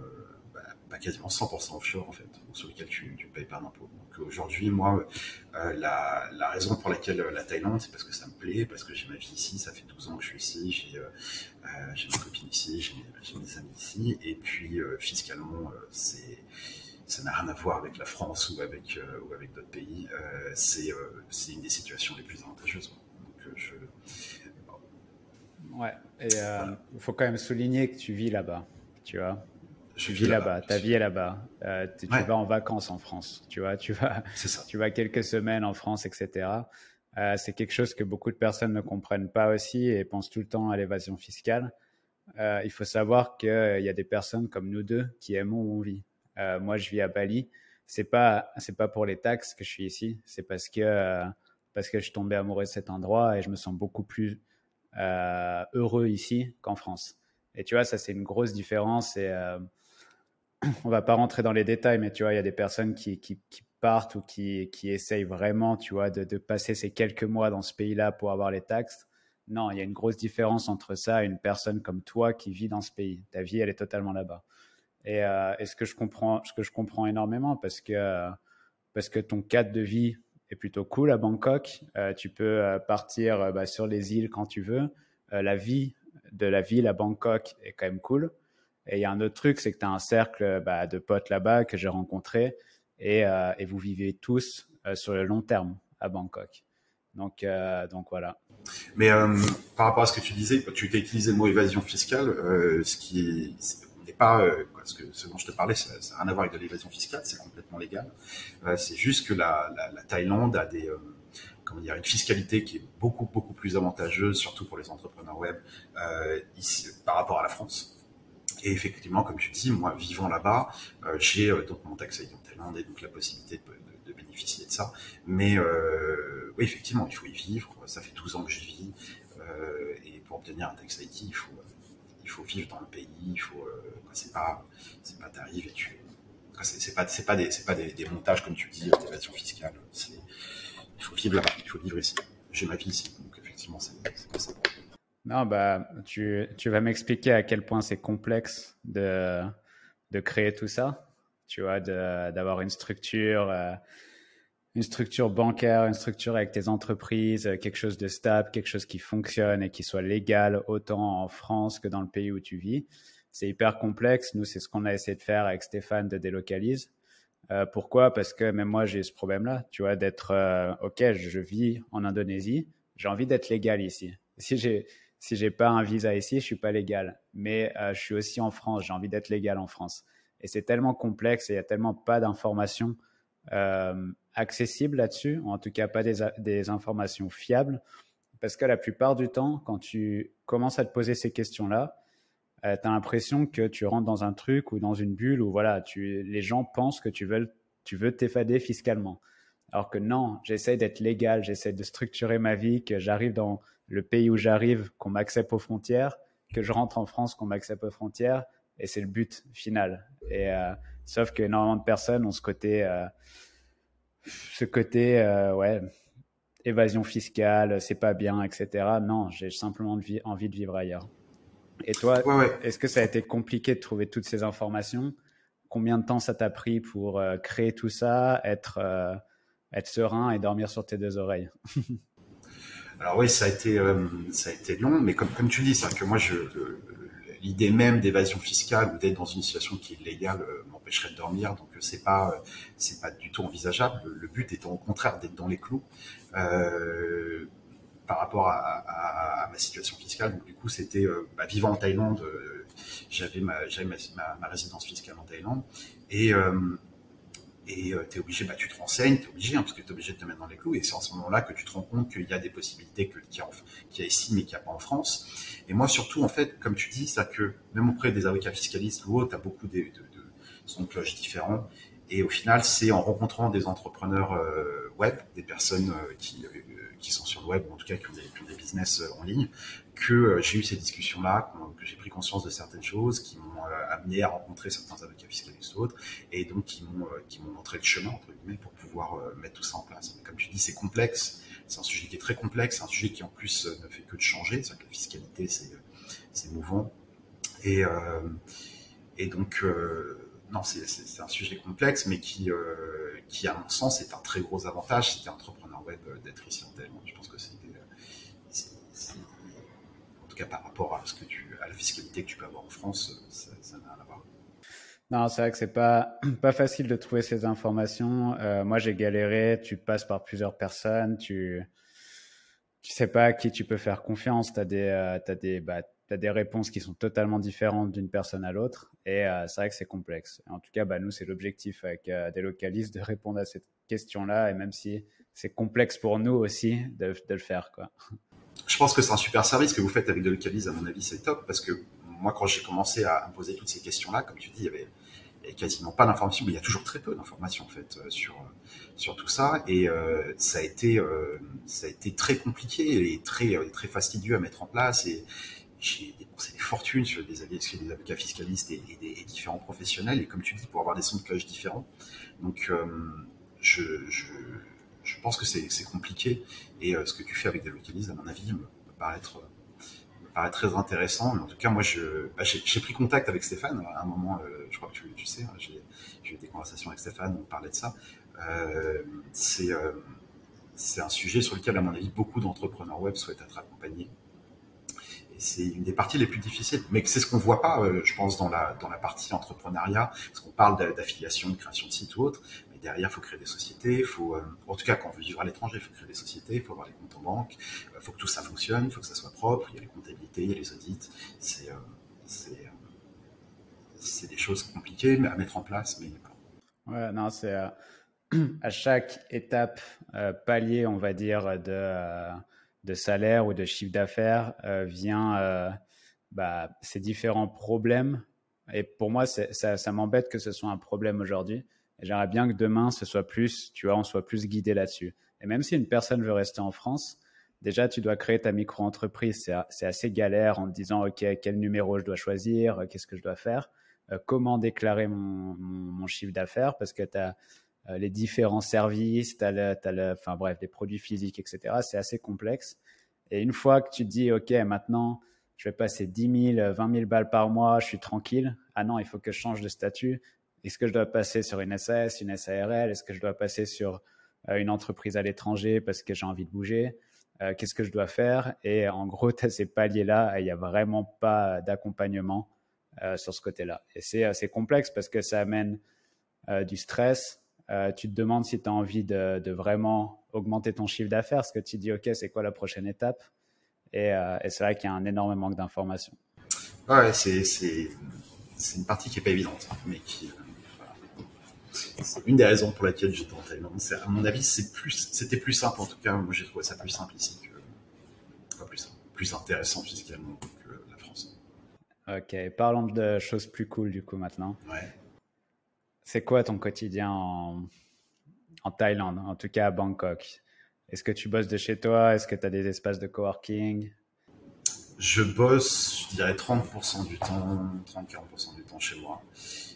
bah, quasiment 100% offshore en fait, sur lequel tu ne payes pas d'impôts. Donc aujourd'hui, moi, euh, la, la, raison pour laquelle euh, la Thaïlande, c'est parce que ça me plaît, parce que j'ai ma vie ici, ça fait 12 ans que je suis ici, j'ai euh, euh ma copine ici, j'ai mes, amis ici, et puis euh, fiscalement, c'est ça n'a rien à voir avec la France ou avec ou avec d'autres pays. c'est c'est une des situations les plus avantageuses. Donc je Ouais, et il faut quand même souligner que tu vis là-bas, tu vois tu vis là-bas, ta vie est là-bas. Euh, tu vas en vacances en France, tu vois, tu vas, tu vas quelques semaines en France, etc. Euh, c'est quelque chose que beaucoup de personnes ne comprennent pas aussi et pensent tout le temps à l'évasion fiscale. Euh, il faut savoir qu'il y a des personnes comme nous deux qui aimons où on vit. Moi, je vis à Bali. C'est pas, c'est pas pour les taxes que je suis ici. C'est parce que parce que je suis tombé amoureux de cet endroit et je me sens beaucoup plus heureux ici qu'en France. Et tu vois, ça c'est une grosse différence et on va pas rentrer dans les détails, mais tu vois, il y a des personnes qui, qui, partent ou qui, qui essayent vraiment, tu vois, de, passer ces quelques mois dans ce pays-là pour avoir les taxes. Non, il y a une grosse différence entre ça et une personne comme toi qui vit dans ce pays. Ta vie, elle est totalement là-bas. Et, euh, ce que je comprends, ce que je comprends énormément, parce que parce que ton cadre de vie est plutôt cool à Bangkok. Euh, tu peux euh, partir euh, bah, sur les îles quand tu veux. la vie de la ville à Bangkok est quand même cool. Et il y a un autre truc, c'est que tu as un cercle bah, de potes là-bas que j'ai rencontrés et, euh, et, vous vivez tous euh, sur le long terme à Bangkok. Donc, euh, donc voilà. Mais par rapport à ce que tu disais, tu as utilisé le mot évasion fiscale, ce qui pas, parce que ce dont je te parlais, ça n'a rien à voir avec de l'évasion fiscale, c'est complètement légal. c'est juste que la, la, la, Thaïlande a des comment dire, une fiscalité qui est beaucoup beaucoup plus avantageuse, surtout pour les entrepreneurs web, par rapport à la France. Et effectivement, comme tu dis, moi, vivant là-bas, euh, j'ai euh, donc mon tax ID en Thaïlande et donc la possibilité de, bénéficier de ça. Mais euh, oui, effectivement, il faut y vivre. Ça fait 12 ans que j'y vis. Euh, et pour obtenir un tax ID, il faut, il faut vivre dans le pays. Il faut, c'est pas, c'est pas t'arrives et tu, c'est pas, c'est pas des, c'est pas des, montages comme tu dis, d'évasion fiscale. il faut vivre là-bas. Il faut vivre ici. J'ai ma vie ici. Donc effectivement, c'est, c'est ça. Non, bah, tu, tu vas m'expliquer à quel point c'est complexe de, de créer tout ça. Tu vois, d'avoir une structure, euh, une structure bancaire, une structure avec tes entreprises, quelque chose de stable, quelque chose qui fonctionne et qui soit légal autant en France que dans le pays où tu vis. C'est hyper complexe. Nous, c'est ce qu'on a essayé de faire avec Stéphane de Délocalise. Euh, pourquoi? Parce que même moi, j'ai ce problème-là, tu vois, d'être, euh, OK, je vis en Indonésie, j'ai envie d'être légal ici. Si j'ai si j'ai pas un visa ici, je suis pas légal. Mais euh, je suis aussi en France, j'ai envie d'être légal en France. Et c'est tellement complexe et il y a tellement pas d'informations euh, accessibles là-dessus, en tout cas pas des, des, informations fiables, parce que la plupart du temps, quand tu commences à te poser ces questions-là, euh, tu as l'impression que tu rentres dans un truc ou dans une bulle où voilà, tu, les gens pensent que tu veux, tu veux t'effader fiscalement. Alors que non, j'essaie d'être légal, j'essaie de structurer ma vie, que j'arrive dans le pays où j'arrive, qu'on m'accepte aux frontières, que je rentre en France, qu'on m'accepte aux frontières, et c'est le but final. Et euh, sauf que énormément de personnes ont ce côté, euh, ce côté, euh, ouais, évasion fiscale, c'est pas bien, etc. Non, j'ai simplement envie de vivre ailleurs. Et toi, est-ce que ça a été compliqué de trouver toutes ces informations? Combien de temps ça t'a pris pour créer tout ça, être, être serein et dormir sur tes deux oreilles? Alors oui, ça a été euh, ça a été long, mais comme comme tu dis, c'est que moi je l'idée même d'évasion fiscale ou d'être dans une situation qui est légale euh, m'empêcherait de dormir, donc c'est pas c'est pas du tout envisageable. Le, but étant au contraire d'être dans les clous. Euh, par rapport à, ma situation fiscale, donc du coup c'était euh, bah, vivant en Thaïlande, j'avais ma ma, résidence fiscale en Thaïlande et euh, tu es obligé, bah, tu te renseignes, tu es obligé, hein, parce que tu es obligé de te mettre dans les clous, et c'est en ce moment-là que tu te rends compte qu'il y a des possibilités qu'il y, a, ici, mais qu'il n'y a pas en France. Et moi, surtout, en fait, comme tu dis, c'est que même auprès des avocats fiscalistes ou autres, tu as beaucoup de, de, de sons de cloche différents, et au final, c'est en rencontrant des entrepreneurs euh, web, des personnes euh, qui, euh, qui sont sur le web, ou en tout cas qui ont des, qui ont des business en ligne, que j'ai eu ces discussions-là, que j'ai pris conscience de certaines choses, qui m'ont amené à rencontrer certains avocats fiscalistes ou autres, et donc qui m'ont qui m'ont montré le chemin entre guillemets pour pouvoir mettre tout ça en place. Comme tu dis, c'est complexe, c'est un sujet qui est très complexe, c'est un sujet qui en plus ne fait que de changer, c'est que la fiscalité c'est c'est mouvant, et et donc non, c'est un sujet complexe, mais qui, euh, qui, à mon sens, est un très gros avantage es entrepreneur web euh, d'être ici en Thaïlande. Je pense que c'est, tout cas par rapport à, ce que tu, à la fiscalité que tu peux avoir en France, ça n'a rien à voir. Non, c'est vrai que c'est pas pas facile de trouver ces informations. Euh, moi, j'ai galéré. Tu passes par plusieurs personnes. Tu tu sais pas à qui tu peux faire confiance. Tu as des, as des, bah, as des réponses qui sont totalement différentes d'une personne à l'autre. Et c'est vrai que c'est complexe. En tout cas, bah, nous, c'est l'objectif avec des localistes de répondre à cette question-là. Et même si c'est complexe pour nous aussi de, de le faire. Quoi. Je pense que c'est un super service que vous faites avec localistes. À mon avis, c'est top parce que moi, quand j'ai commencé à me poser toutes ces questions-là, comme tu dis, il y avait, quasiment pas d'informations, mais il y a toujours très peu d'informations en fait euh, sur sur tout ça, et euh, ça a été euh, ça a été très compliqué et très très fastidieux à mettre en place, et j'ai dépensé des fortunes sur des, avocats fiscalistes et, des différents professionnels, et comme tu dis, pour avoir des sons de cloche différents. Donc, je, je, pense que c'est compliqué, et ce que tu fais avec des localistes, à mon avis, me paraît très intéressant. Mais en tout cas, moi, bah, j'ai pris contact avec Stéphane à un moment. Euh, je crois que tu, sais, hein, j'ai eu des conversations avec Stéphane, on parlait de ça. Euh, c'est euh, un sujet sur lequel, à mon avis, beaucoup d'entrepreneurs web souhaitent être accompagnés. Et c'est une des parties les plus difficiles, mais c'est ce qu'on voit pas, je pense, dans la dans la partie entrepreneuriat, parce qu'on parle d'affiliation, de création de site ou autre, derrière, il faut créer des sociétés. Faut, euh, en tout cas, quand on veut vivre à l'étranger, il faut créer des sociétés. Il faut avoir les comptes en banque. Il euh, faut que tout ça fonctionne. Il faut que ça soit propre. Il y a les comptabilités, il y a les audits. C'est, euh, c'est, des choses compliquées à mettre en place, mais Ouais, non, c'est à chaque étape, palier, on va dire, de, de salaire ou de chiffre d'affaires, vient bah, ces différents problèmes. Et pour moi, ça m'embête que ce soit un problème aujourd'hui j'aimerais bien que demain, ce soit plus, tu vois, on soit plus guidé là-dessus. Et même si une personne veut rester en France, déjà, tu dois créer ta micro-entreprise. C'est assez galère en te disant, OK, quel numéro je dois choisir, euh, qu'est-ce que je dois faire, euh, comment déclarer mon, chiffre d'affaires, parce que tu as euh, les différents services, tu le, enfin bref, les produits physiques, etc. C'est assez complexe. Et une fois que tu te dis, OK, maintenant, je vais passer 10 000, 20 000 balles par mois, je suis tranquille. Ah non, il faut que je change de statut. Est-ce que je dois passer sur une SAS, une SARL Est-ce que je dois passer sur euh, une entreprise à l'étranger parce que j'ai envie de bouger? Euh, Qu'est-ce que je dois faire? Et en gros, tu as ces paliers-là, il n'y a vraiment pas d'accompagnement euh, sur ce côté-là. Et c'est assez complexe parce que ça amène du stress. tu te demandes si tu as envie de, vraiment augmenter ton chiffre d'affaires, parce que tu dis, OK, c'est quoi la prochaine étape? Et, c'est vrai qu'il y a un énorme manque d'informations. Ouais, c'est une partie qui n'est pas évidente, mais qui, c'est une des raisons pour laquelle j'étais en Thaïlande. À mon avis, c'est plus, c'était plus simple en tout cas. Moi, j'ai trouvé ça plus simple ici que, pas plus simple, plus intéressant fiscalement que la France. Ok, parlons de choses plus cool du coup maintenant. Ouais. C'est quoi ton quotidien en, en Thaïlande, en tout cas à Bangkok? Est-ce que tu bosses de chez toi? Est-ce que tu as des espaces de coworking? Je bosse, je dirais 30% du temps, 30-40% du temps chez moi.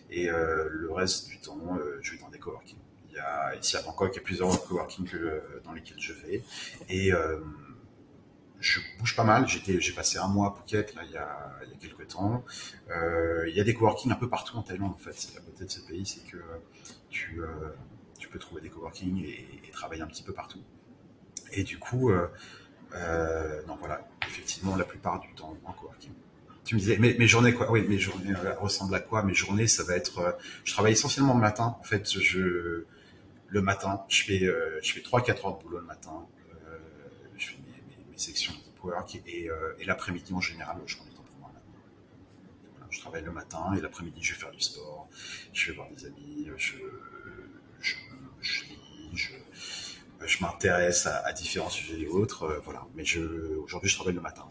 Et euh, le reste du temps, euh, je vais dans des coworking. Il y a, ici à Bangkok, il y a plusieurs coworking que, dans lesquels je vais. Et euh, je bouge pas mal. J'ai passé un mois à Phuket là il y a, quelques temps. Euh, il y a des coworking un peu partout en Thaïlande en fait. La beauté de ce pays, c'est que tu, euh, peux trouver des coworking et, et, travailler un petit peu partout. Et du coup, euh, non voilà, effectivement la plupart du temps en coworking tu me disais, mes, mes journées quoi Oui, mes journées euh, ressemblent à quoi? Mes journées, ça va être, euh, je travaille essentiellement le matin. En fait, je le matin, je fais euh, je fais trois quatre heures de boulot le matin. je fais mes, sections de work et, et l'après-midi en général, je prends du temps pour moi. je travaille le matin et l'après-midi, je vais faire du sport. Je vais voir des amis. Je je, je lis. Je je m'intéresse à, à, différents sujets et autres. voilà. Mais je aujourd'hui, je travaille le matin.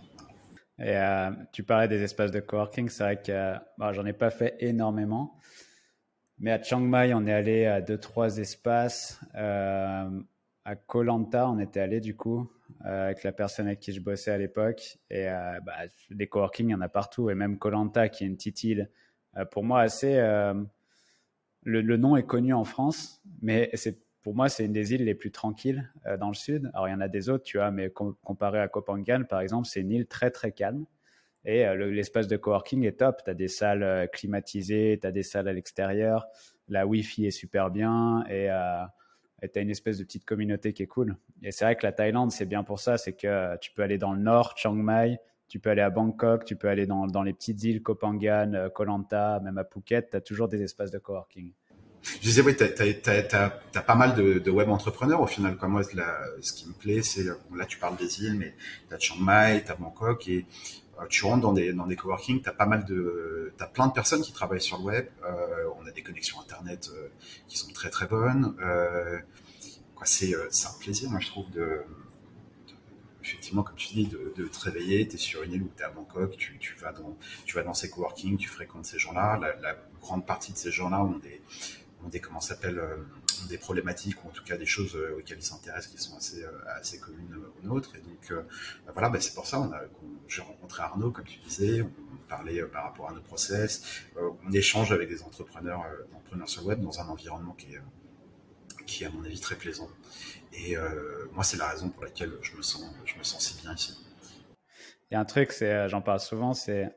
Et euh, tu parlais des espaces de coworking, c'est vrai que bah, j'en ai pas fait énormément, mais à Chiang Mai, on est allé à deux trois espaces. Euh, à Koh Lanta, on était allé du coup euh, avec la personne avec qui je bossais à l'époque. Et euh, bah, des coworking, il y en a partout, et même Koh Lanta, qui est une petite île, euh, pour moi assez. Euh, le, le, nom est connu en France, mais c'est pour moi, c'est une des îles les plus tranquilles euh, dans le sud. Alors, il y en a des autres, tu vois, mais comparé à Kopangan, par exemple, c'est une île très, très calme. Et euh, l'espace de coworking est top. Tu as des salles euh, climatisées, tu as des salles à l'extérieur. La Wi-Fi est super bien et tu as une espèce de petite communauté qui est cool. Et c'est vrai que la Thaïlande, c'est bien pour ça. C'est que tu peux aller dans le nord, Chiang Mai, tu peux aller à Bangkok, tu peux aller dans, dans les petites îles, Koh Phangan, Koh Lanta, même à Phuket. Tu as toujours des espaces de coworking. Je disais, oui, tu as, pas mal de, web entrepreneurs au final. Comme moi, ce qui me plaît, c'est, là tu parles des îles, mais tu as Chiang Mai, tu as Bangkok, et euh, tu rentres dans des, dans des tu as pas mal de, t'as plein de personnes qui travaillent sur le web. Euh, on a des connexions Internet euh, qui sont très très bonnes. c'est, un plaisir, moi, je trouve, de, effectivement, comme tu dis, de, de te réveiller, tu es sur une île ou tu es à Bangkok, tu, vas dans, ces coworking, tu fréquentes ces gens-là. La, grande partie de ces gens-là ont des, ont des comment s'appelle, euh, des problématiques ou en tout cas des choses euh, auxquelles ils s'intéressent qui sont assez, euh, assez communes aux nôtres. Et donc, bah voilà, bah c'est pour ça, on j'ai rencontré Arnaud, comme tu disais, on, parlait par rapport à nos process, on échange avec des entrepreneurs, entrepreneurs sur le web dans un environnement qui est, qui à mon avis très plaisant. Et moi, c'est la raison pour laquelle je me sens, je me sens si bien ici. Il y a un truc, c'est, j'en parle souvent, c'est,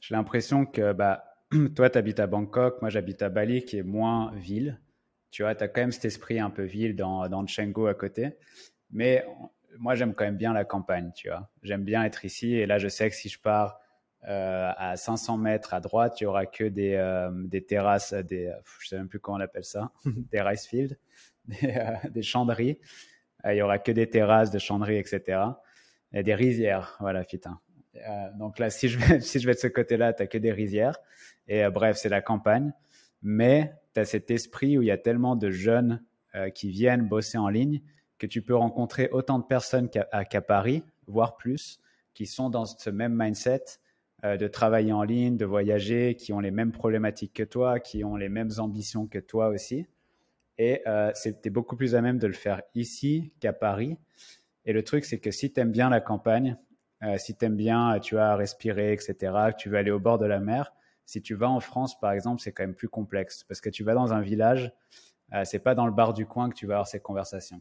j'ai l'impression que bah, toi, tu habites à Bangkok, moi, j'habite à Bali, qui est moins ville. Tu vois, tu as quand même cet esprit un peu ville dans, dans à côté. Mais moi, j'aime quand même bien la campagne, tu vois. J'aime bien être ici. Et là, je sais que si je pars euh, à 500 mètres à droite, il y aura que des, euh, des terrasses, des, je sais même plus comment on appelle ça, des rice fields. Euh, des, chanderies. Euh, il y aura que des terrasses, de chanderies, etc. Et des rizières, voilà, putain. Euh, donc là, si je vais, si je vais de ce côté-là, tu que des rizières. Et bref, c'est la campagne. Mais tu as cet esprit où il y a tellement de jeunes qui viennent bosser en ligne que tu peux rencontrer autant de personnes qu'à Paris, voire plus, qui sont dans ce même mindset de travailler en ligne, de voyager, qui ont les mêmes problématiques que toi, qui ont les mêmes ambitions que toi aussi. Et euh, c'était beaucoup plus à même de le faire ici qu'à Paris. Et le truc, c'est que si tu aimes bien la campagne, euh, si tu aimes bien, tu vas respirer, etc., que tu veux aller au bord de la mer, si tu vas en France, par exemple, c'est quand même plus complexe parce que tu vas dans un village, euh, c'est pas dans le bar du coin que tu vas avoir ces conversations.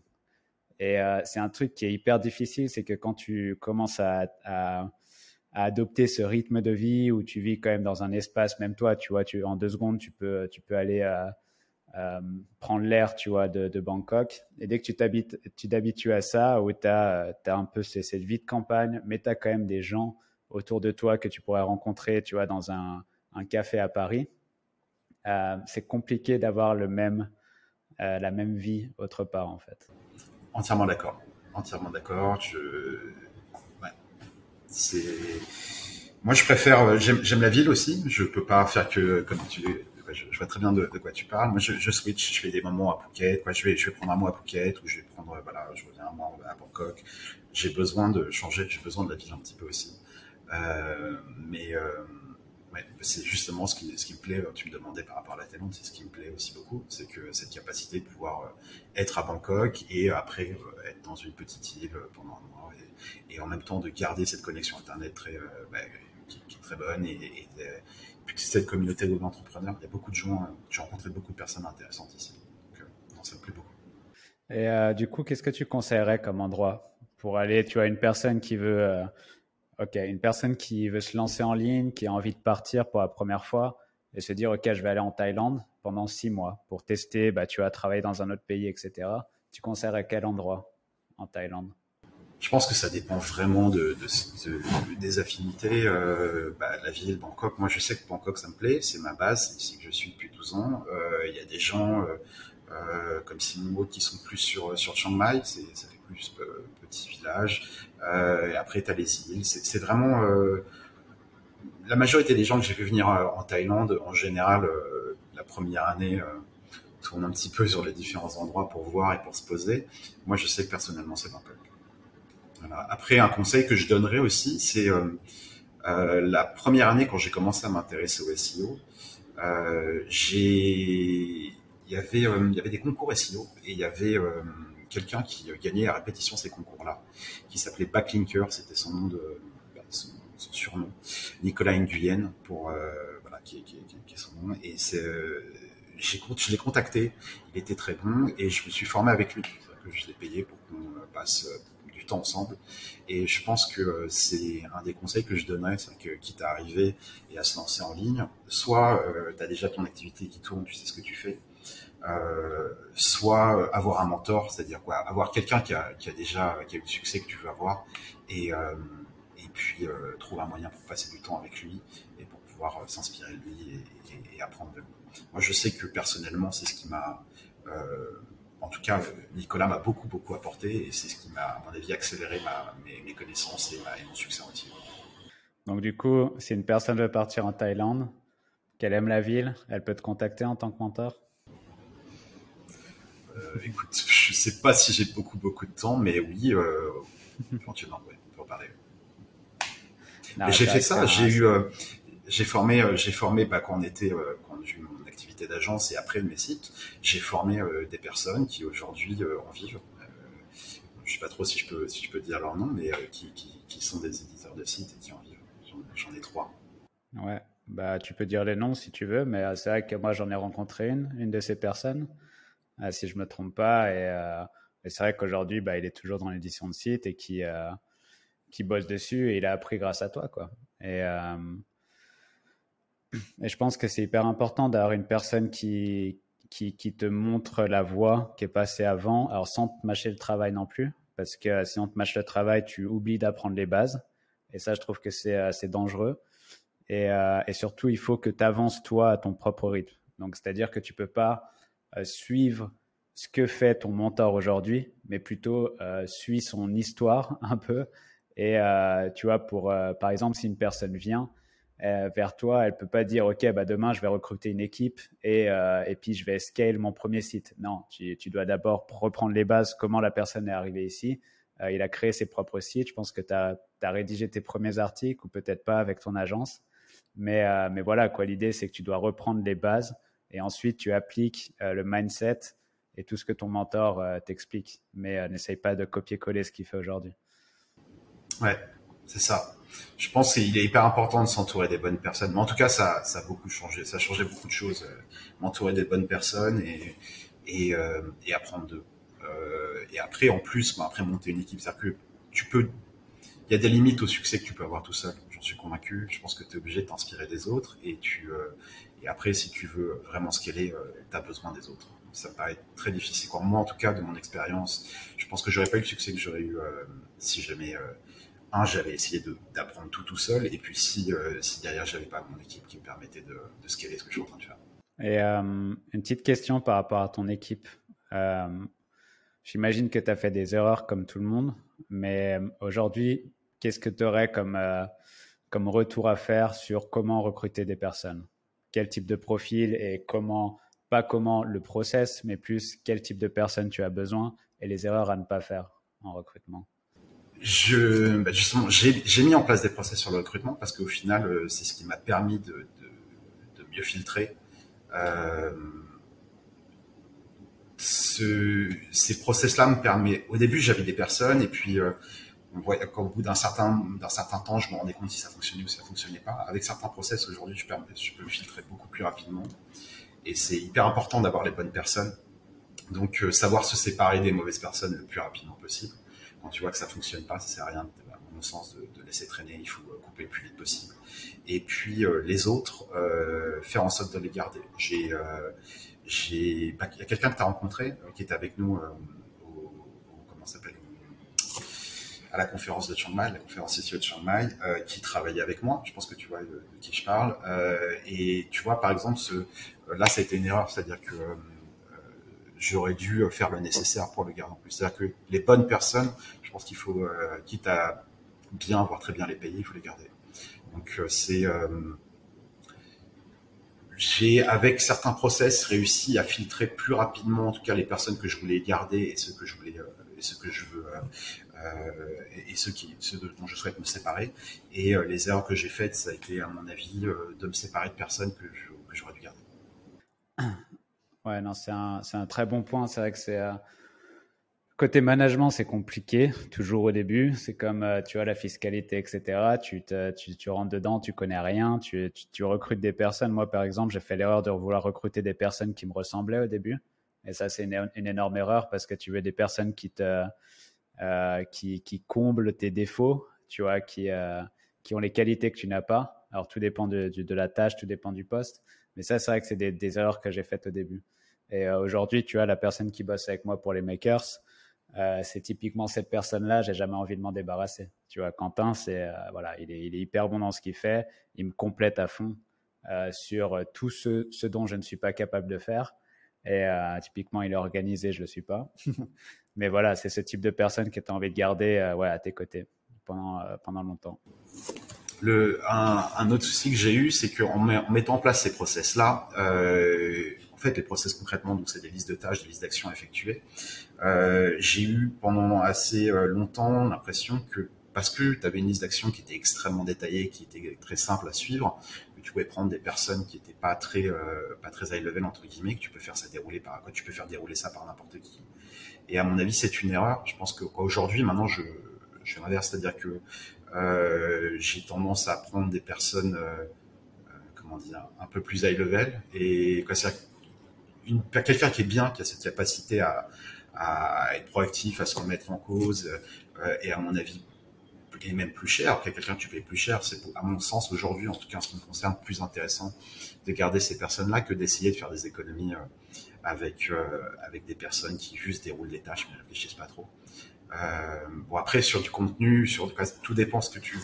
Et euh, c'est un truc qui est hyper difficile, c'est que quand tu commences à, adopter ce rythme de vie où tu vis quand même dans un espace, même toi, tu vois, tu, en deux secondes, tu peux, tu peux aller à euh, prendre l'air, tu vois, de, Bangkok. Et dès que tu t'habitues à ça, où tu as, as, un peu cette vie de campagne, mais tu as quand même des gens autour de toi que tu pourrais rencontrer, tu vois, dans un, un café à Paris. Euh, c'est compliqué d'avoir le même, euh, la même vie autre part, en fait. Entièrement d'accord. Entièrement d'accord. Je... C'est... Moi, je préfère. J'aime la ville aussi. Je peux pas faire que comme tu je, vois très bien de, quoi tu parles. Moi, je, je, switch, je fais des moments à Phuket. Je vais, je vais prendre un mois à Phuket ou je vais prendre, voilà, je reviens un mois à Bangkok. J'ai besoin de changer, j'ai besoin de la ville un petit peu aussi. Euh, mais ouais, c'est justement ce qui, ce me plaît. Tu me demandais par rapport à la Thaïlande, c'est ce qui me plaît aussi beaucoup, c'est que cette capacité de pouvoir euh, être à Bangkok et après euh, être dans une petite île pendant un mois et, et, en même temps de garder cette connexion internet très, euh, bah, qui, est très bonne et, et cette communauté d'entrepreneurs. Il y a beaucoup de gens, euh, j'ai rencontré beaucoup de personnes intéressantes ici. Donc, euh, ça me plaît beaucoup. Et euh, du coup, qu'est-ce que tu conseillerais comme endroit pour aller? Tu as une personne qui veut, ok, une personne qui veut se lancer en ligne, qui a envie de partir pour la première fois et se dire, ok, je vais aller en Thaïlande pendant six mois pour tester. Bah, tu vas travailler dans un autre pays, etc. Tu conseillerais quel endroit en Thaïlande? Je pense que ça dépend vraiment de, de, de des affinités. Euh, bah, la ville, Bangkok, moi je sais que Bangkok ça me plaît, c'est ma base, c'est ici que je suis depuis 12 ans. Euh, il y a des gens euh, euh comme Simon qui sont plus sur sur Chiang Mai, ça fait plus euh, petit village. et après tu as les îles, c'est vraiment la majorité des gens que j'ai vu venir en Thaïlande, en général, la première année tourne un petit peu sur les différents endroits pour voir et pour se poser. Moi je sais que personnellement c'est Bangkok. Après, un conseil que je donnerais aussi, c'est euh, euh, la première année quand j'ai commencé à m'intéresser au SEO, euh, j'ai, il y avait, euh, il y avait des concours SEO et il y avait euh, quelqu'un qui gagnait à répétition ces concours-là, qui s'appelait Backlinker, c'était son nom de, bah, son, son, surnom, Nicolas Nguyen pour, voilà, qui, qui, qui, qui, est son nom et c'est j'ai, je l'ai contacté, il était très bon et je me suis formé avec lui. Que je l'ai payé pour qu'on passe ensemble. Et je pense que euh, c'est un des conseils que je donnerais, c'est que quitte à arriver et à se lancer en ligne, soit euh, tu as déjà ton activité qui tourne, tu sais ce que tu fais, euh, soit avoir un mentor, c'est-à-dire avoir quelqu'un qui a, déjà eu le succès que tu veux avoir, et, euh, puis euh, trouver un moyen pour passer du temps avec lui et pour pouvoir s'inspirer de lui et, apprendre de lui. Moi, je sais que personnellement, c'est ce qui m'a, en tout cas, Nicolas m'a beaucoup, beaucoup apporté et c'est ce qui m'a, à mon avis, accéléré mes, connaissances et, mon succès en team. Donc, du coup, si une personne veut partir en Thaïlande, qu'elle aime la ville, elle peut te contacter en tant que mentor? euh, Écoute, je sais pas si j'ai beaucoup, beaucoup de temps, mais oui, euh, éventuellement, ouais, on peut en parler. j'ai fait ça, j'ai eu, euh, j'ai formé, euh, j'ai formé, bah, quand on était, quand j'ai eu mon activité d'agence et après mes sites, j'ai formé des personnes qui aujourd'hui en vivent. je sais pas trop si je peux, si je peux dire leur nom, mais qui, qui, qui sont des éditeurs de sites et qui en vivent. J'en ai trois. Ouais, bah, tu peux dire les noms si tu veux, mais euh, c'est vrai que moi j'en ai rencontré une, une de ces personnes, euh, si je me trompe pas. Et, euh, c'est vrai qu'aujourd'hui, bah, il est toujours dans l'édition de site et qui, qui bosse dessus et il a appris grâce à toi. Quoi. Et, et je pense que c'est hyper important d'avoir une personne qui, qui, te montre la voie qui est passée avant, alors sans te mâcher le travail non plus, parce que si on te mâche le travail, tu oublies d'apprendre les bases. Et ça, je trouve que c'est assez dangereux. Et, euh, et, surtout, il faut que tu avances toi à ton propre rythme. Donc, c'est-à-dire que tu peux pas euh, suivre ce que fait ton mentor aujourd'hui, mais plutôt euh, suis son histoire un peu. Et euh, tu vois, pour euh, par exemple, si une personne vient euh, vers toi, elle peut pas dire OK, bah demain je vais recruter une équipe et, et puis je vais scale mon premier site. Non, tu, tu dois d'abord reprendre les bases, comment la personne est arrivée ici. il a créé ses propres sites. Je pense que tu as, rédigé tes premiers articles ou peut-être pas avec ton agence. Mais, euh, mais voilà, quoi, l'idée, c'est que tu dois reprendre les bases et ensuite tu appliques euh, le mindset et tout ce que ton mentor euh, t'explique. Mais n'essaye pas de copier-coller ce qu'il fait aujourd'hui. Ouais, c'est ça. Je pense qu'il est hyper important de s'entourer des bonnes personnes. Mais en tout cas, ça, ça a beaucoup changé. Ça a changé beaucoup de choses. M'entourer des bonnes personnes et, et, et apprendre d'eux. et après, en plus, bah, après monter une équipe, c'est-à-dire que tu peux. Il y a des limites au succès que tu peux avoir tout seul j'en suis convaincu. Je pense que tu es obligé de t'inspirer des autres et tu euh, et après si tu veux vraiment scaler, euh, tu as besoin des autres. Ça me paraît très difficile. Moi en tout cas de mon expérience, je pense que j'aurais pas eu le succès que j'aurais eu euh, si jamais un j'avais essayé d'apprendre tout tout seul et puis si si derrière j'avais pas mon équipe qui me permettait de, de scaler ce que je suis en train de faire. Et une petite question par rapport à ton équipe. J'imagine que tu as fait des erreurs comme tout le monde, mais aujourd'hui, qu'est-ce que tu aurais comme, comme retour à faire sur comment recruter des personnes? Quel type de profil et comment, pas comment le process, mais plus quel type de personnes tu as besoin et les erreurs à ne pas faire en recrutement je, bah, justement, j'ai mis en place des process sur le recrutement parce qu'au final, euh, c'est ce qui m'a permis de, mieux filtrer. Euh, ce, ces process-là me permet. Au début, j'avais des personnes et puis euh, on voit qu'au bout d'un certain, d'un certain temps, je me rendais compte si ça fonctionnait ou si ça fonctionnait pas. Avec certains process, aujourd'hui, je, peux filtrer beaucoup plus rapidement. Et c'est hyper important d'avoir les bonnes personnes. Donc, euh, savoir se séparer des mauvaises personnes le plus rapidement possible. Quand tu vois que ça fonctionne pas, ça sert à rien, à mon sens, de, laisser traîner. Il faut euh, couper le plus vite possible. Et puis, euh, les autres, faire en sorte de les garder. J'ai, j'ai, bah, il y a quelqu'un que tu as rencontré, qui était avec nous au, au, comment s'appelle à la conférence de Chiang Mai, la conférence CTO de Chiang Mai, euh, qui travaillait avec moi. Je pense que tu vois de, qui je parle. Euh, et tu vois, par exemple, ce, là, ça a été une erreur, c'est-à-dire que euh, j'aurais dû faire le nécessaire pour le garder en plus. C'est-à-dire que les bonnes personnes, je pense qu'il faut, euh, quitte à bien, voire très bien les payer, il faut les garder. Donc euh, c'est j'ai, avec certains process, réussi à filtrer plus rapidement, en tout cas, les personnes que je voulais garder et ceux que je voulais, et ceux que je veux euh, et ceux, qui, ceux dont je souhaite me séparer. Et euh, les erreurs que j'ai faites, ça a été, à mon avis, euh, de me séparer de personnes que, j'aurais dû garder. Ouais, non, c'est un, un, très bon point. C'est vrai que c'est. Côté management, c'est compliqué, toujours au début. C'est comme, tu vois, la fiscalité, etc. Tu, tu, tu, rentres dedans, tu connais rien, tu, tu recrutes des personnes. Moi, par exemple, j'ai fait l'erreur de vouloir recruter des personnes qui me ressemblaient au début. Et ça, c'est une, énorme erreur parce que tu veux des personnes qui te, euh, qui, qui comblent tes défauts, tu vois, qui, euh, qui ont les qualités que tu n'as pas. Alors, tout dépend de, de, la tâche, tout dépend du poste. Mais ça, c'est vrai que c'est des, erreurs que j'ai faites au début. Et euh, aujourd'hui, tu vois, la personne qui bosse avec moi pour les makers, c'est typiquement cette personne-là, j'ai jamais envie de m'en débarrasser. Tu vois, Quentin, c'est voilà, il est, il est, hyper bon dans ce qu'il fait, il me complète à fond. sur tout ce, ce, dont je ne suis pas capable de faire. Et typiquement, il est organisé, je ne le suis pas. Mais voilà, c'est ce type de personne que tu as envie de garder ouais, à tes côtés pendant, pendant longtemps. Le, un, autre souci que j'ai eu, c'est qu'en en mettant en place ces process-là, euh, en fait, les process concrètement, donc c'est des listes de tâches, des listes d'actions à effectuer. Euh, j'ai eu pendant assez euh, longtemps l'impression que parce que tu avais une liste d'actions qui était extrêmement détaillée, qui était très simple à suivre, tu pouvais prendre des personnes qui étaient pas très euh, pas très high level entre guillemets, que tu peux faire ça dérouler par tu peux faire dérouler ça par n'importe qui. Et à mon avis, c'est une erreur. Je pense que aujourd'hui, maintenant, je je l'inverse, c'est-à-dire que euh, j'ai tendance à prendre des personnes, euh, comment dire, un peu plus high level. Et quoi, c'est quelqu'un qui est bien, qui a cette capacité à, à être proactif, à se remettre en cause, et à mon avis, et même plus cher. quelqu'un que tu payes plus cher, c'est à mon sens aujourd'hui, en tout cas en ce qui me concerne, plus intéressant de garder ces personnes-là que d'essayer de faire des économies avec avec des personnes qui juste déroulent des tâches mais ne réfléchissent pas trop. Euh, bon après sur du contenu, sur tout dépend ce que tu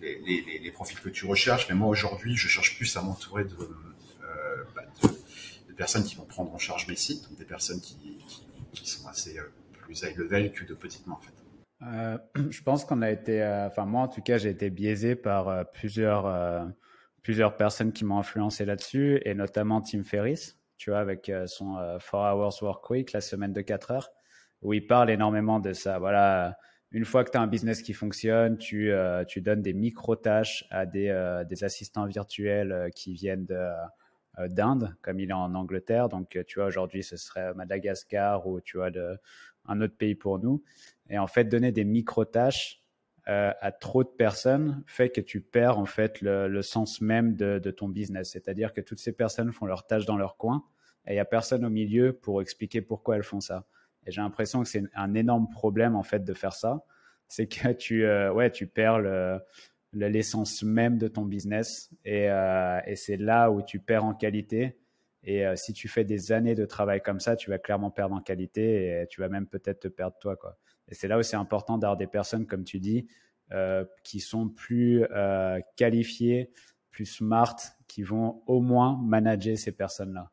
les, les, profils que tu recherches. Mais moi aujourd'hui, je cherche plus à m'entourer de, euh, bah, personnes qui vont prendre en charge mes sites, des personnes qui, sont assez euh, plus high level que de petites mains en fait. Euh, je pense qu'on a été, euh, enfin moi en tout cas, j'ai été biaisé par euh, plusieurs plusieurs personnes qui m'ont influencé là-dessus, et notamment Tim Ferriss, tu vois, avec son 4 Hours Work Week, la semaine de 4 heures où il parle énormément de ça. Voilà, une fois que tu as un business qui fonctionne, tu, tu donnes des micro-tâches à des, des, assistants virtuels qui viennent d'Inde, comme il est en Angleterre. Donc, tu vois, aujourd'hui, ce serait Madagascar ou tu vois, de, un autre pays pour nous. Et en fait, donner des micro-tâches à trop de personnes fait que tu perds en fait le, le sens même de, ton business. C'est-à-dire que toutes ces personnes font leurs tâches dans leur coin et il n'y a personne au milieu pour expliquer pourquoi elles font ça. Et j'ai l'impression que c'est un énorme problème en fait de faire ça. C'est que tu, euh, ouais, tu perds l'essence même de ton business et, euh, et c'est là où tu perds en qualité. Et euh, si tu fais des années de travail comme ça, tu vas clairement perdre en qualité et tu vas même peut-être te perdre toi. Quoi. Et c'est là où c'est important d'avoir des personnes, comme tu dis, qui sont plus qualifiées, plus smart, qui vont au moins manager ces personnes-là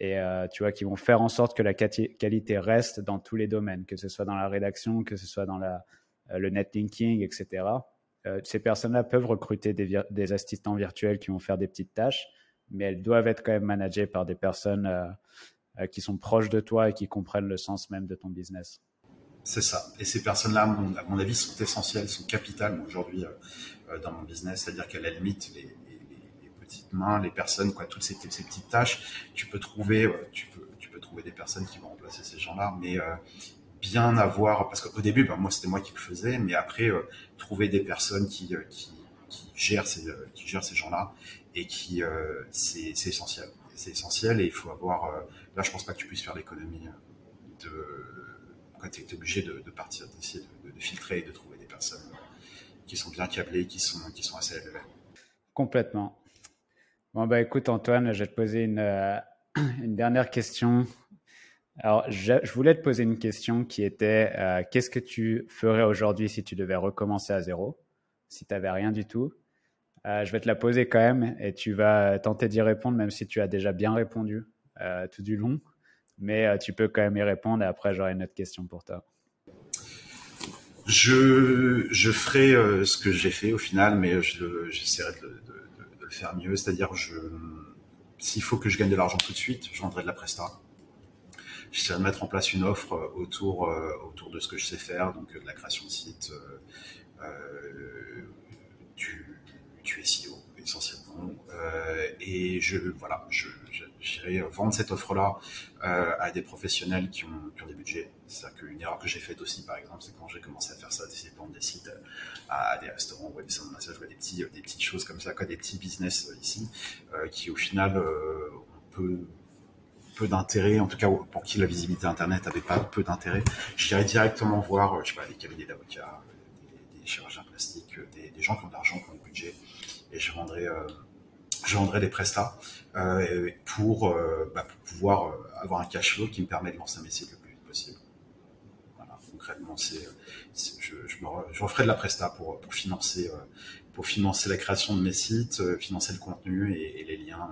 et euh, tu vois qui vont faire en sorte que la qualité reste dans tous les domaines, que ce soit dans la rédaction, que ce soit dans la, euh, le netlinking, etc. Euh, ces personnes-là peuvent recruter des, assistants virtuels qui vont faire des petites tâches, mais elles doivent être quand même managées par des personnes qui sont proches de toi et qui comprennent le sens même de ton business. C'est ça. Et ces personnes-là, à mon avis, sont essentielles, sont capitales aujourd'hui dans mon business. C'est-à-dire qu'à la limite, les, petites mains, les personnes, toutes ces, petites tâches, tu peux trouver, euh, tu peux, trouver des personnes qui vont remplacer ces gens-là, mais euh, bien avoir, parce qu'au début, ben, moi c'était moi qui le faisais, mais après euh, trouver des personnes qui gèrent ces gens-là et qui, c'est, c'est essentiel. C'est essentiel et il faut avoir. là, je pense pas que tu puisses faire l'économie de quand tu es obligé de, partir, d'essayer de, filtrer et de trouver des personnes qui sont bien câblées, qui sont, qui sont assez élevées. Complètement. Bon, bah écoute, Antoine, je vais te poser une, euh, une dernière question. Alors, je, voulais te poser une question qui était euh, qu'est-ce que tu ferais aujourd'hui si tu devais recommencer à zéro, si tu n'avais rien du tout? Euh, Je vais te la poser quand même et tu vas tenter d'y répondre, même si tu as déjà bien répondu tout du long. Mais tu peux quand même y répondre et après, j'aurai une autre question pour toi. Je, ferai ce que j'ai fait au final, mais j'essaierai de, de, faire mieux. C'est-à-dire, s'il faut que je gagne de l'argent tout de suite, je vendrai de la presta. J'essaierai de mettre en place une offre euh, autour, euh, de ce que je sais faire, donc euh, de la création de site, du SEO essentiellement. et je, voilà, je, j'irai vendre cette offre-là euh, à des professionnels qui ont, qui ont des budgets. C'est-à-dire qu'une erreur que j'ai faite aussi, par exemple, c'est quand j'ai commencé à faire ça, d'essayer de vendre des sites à des restaurants, ou des salons de massage, des, petits, des petites choses comme ça, quoi, des petits business ici, euh, qui au final euh, ont peu, d'intérêt, en tout cas pour qui la visibilité Internet avait pas peu d'intérêt. J'irais directement voir, je sais pas, des cabinets d'avocats, des, des, chirurgiens plastiques, des, des gens qui ont de l'argent, qui ont du budget, et je vendrais je vendrai des prestats euh, pour, euh, bah, pour, pouvoir euh, avoir un cash flow qui me permet de lancer mes sites le plus vite possible. Voilà, concrètement, c'est, je, je, me je referai de la presta pour, pour financer pour financer la création de mes sites, financer le contenu et, les liens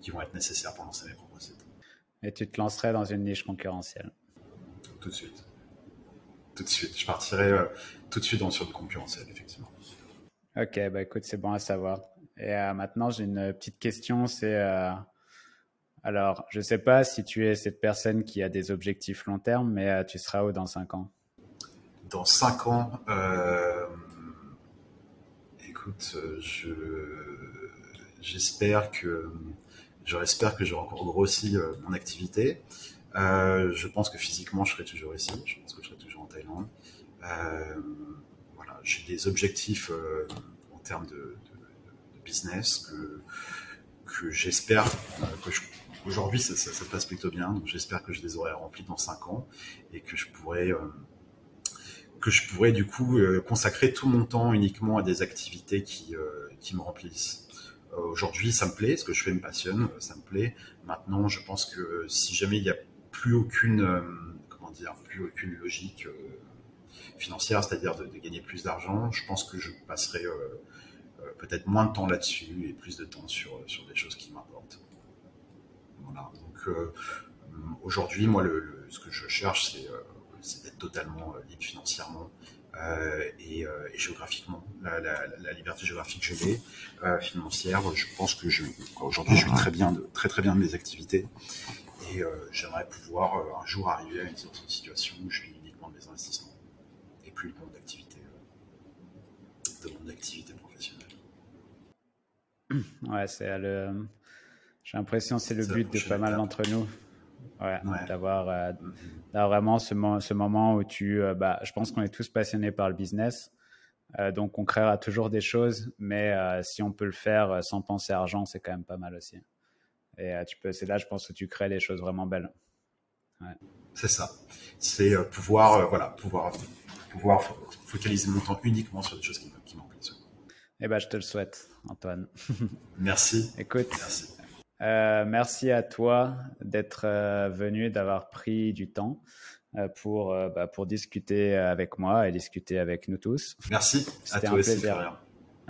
qui vont être nécessaires pour lancer mes propres sites. Et tu te lancerais dans une niche concurrentielle? Tout de suite. Tout de suite. Je partirais tout de suite dans sur le concurrentiel, effectivement. Ok, bah écoute, c'est bon à savoir. Et maintenant, j'ai une petite question, c'est alors, je sais pas si tu es cette personne qui a des objectifs long terme, mais euh, tu seras où dans 5 ans? Dans 5 ans, euh, écoute, je, j'espère que j'espère que j'aurai encore grossi euh, mon activité. je pense que physiquement, je serai toujours ici. Je pense que je serai toujours en Thaïlande. J'ai des objectifs en termes de, business que, que j'espère que je Aujourd'hui, ça, ça, passe plutôt bien, donc j'espère que je les aurai remplis dans 5 ans et que je pourrai, euh, que je pourrais du coup euh, consacrer tout mon temps uniquement à des activités qui, euh, qui me remplissent. Aujourd'hui, ça me plaît, ce que je fais me passionne, ça me plaît. Maintenant, je pense que si jamais il n'y a plus aucune, comment dire, plus aucune logique financière, c'est-à-dire de, gagner plus d'argent, je pense que je passerai peut-être moins de temps là-dessus et plus de temps sur, sur des choses qui m'importent. Donc euh, aujourd'hui, moi, ce que je cherche, c'est euh, d'être totalement euh, libre financièrement. et, géographiquement, la, liberté géographique que j'ai, financière, je pense que je, aujourd'hui, je vis très bien, de, très très bien de mes activités, et j'aimerais pouvoir un jour arriver à une situation où je vis uniquement de mes investissements et plus de mon activité, de mon activité professionnelle. Ouais, c'est le, j'ai l'impression que c'est le but de pas mal d'entre nous. Ouais, D'avoir euh, vraiment ce, ce, moment où tu. Euh, bah, je pense qu'on est tous passionnés par le business. Euh, donc, on créera toujours des choses, mais si on peut le faire sans penser à argent, c'est quand même pas mal aussi. Et tu peux, c'est là, je pense, que tu crées des choses vraiment belles. C'est ça. C'est pouvoir, voilà, pouvoir, pouvoir focaliser mon temps uniquement sur des choses qui, qui m'emplissent. Eh ben, je te le souhaite, Antoine. Merci. Écoute, Merci. Euh, merci à toi d'être euh, venu, d'avoir pris du temps euh, pour, bah, pour discuter avec moi et discuter avec nous tous. Merci. C'était un plaisir.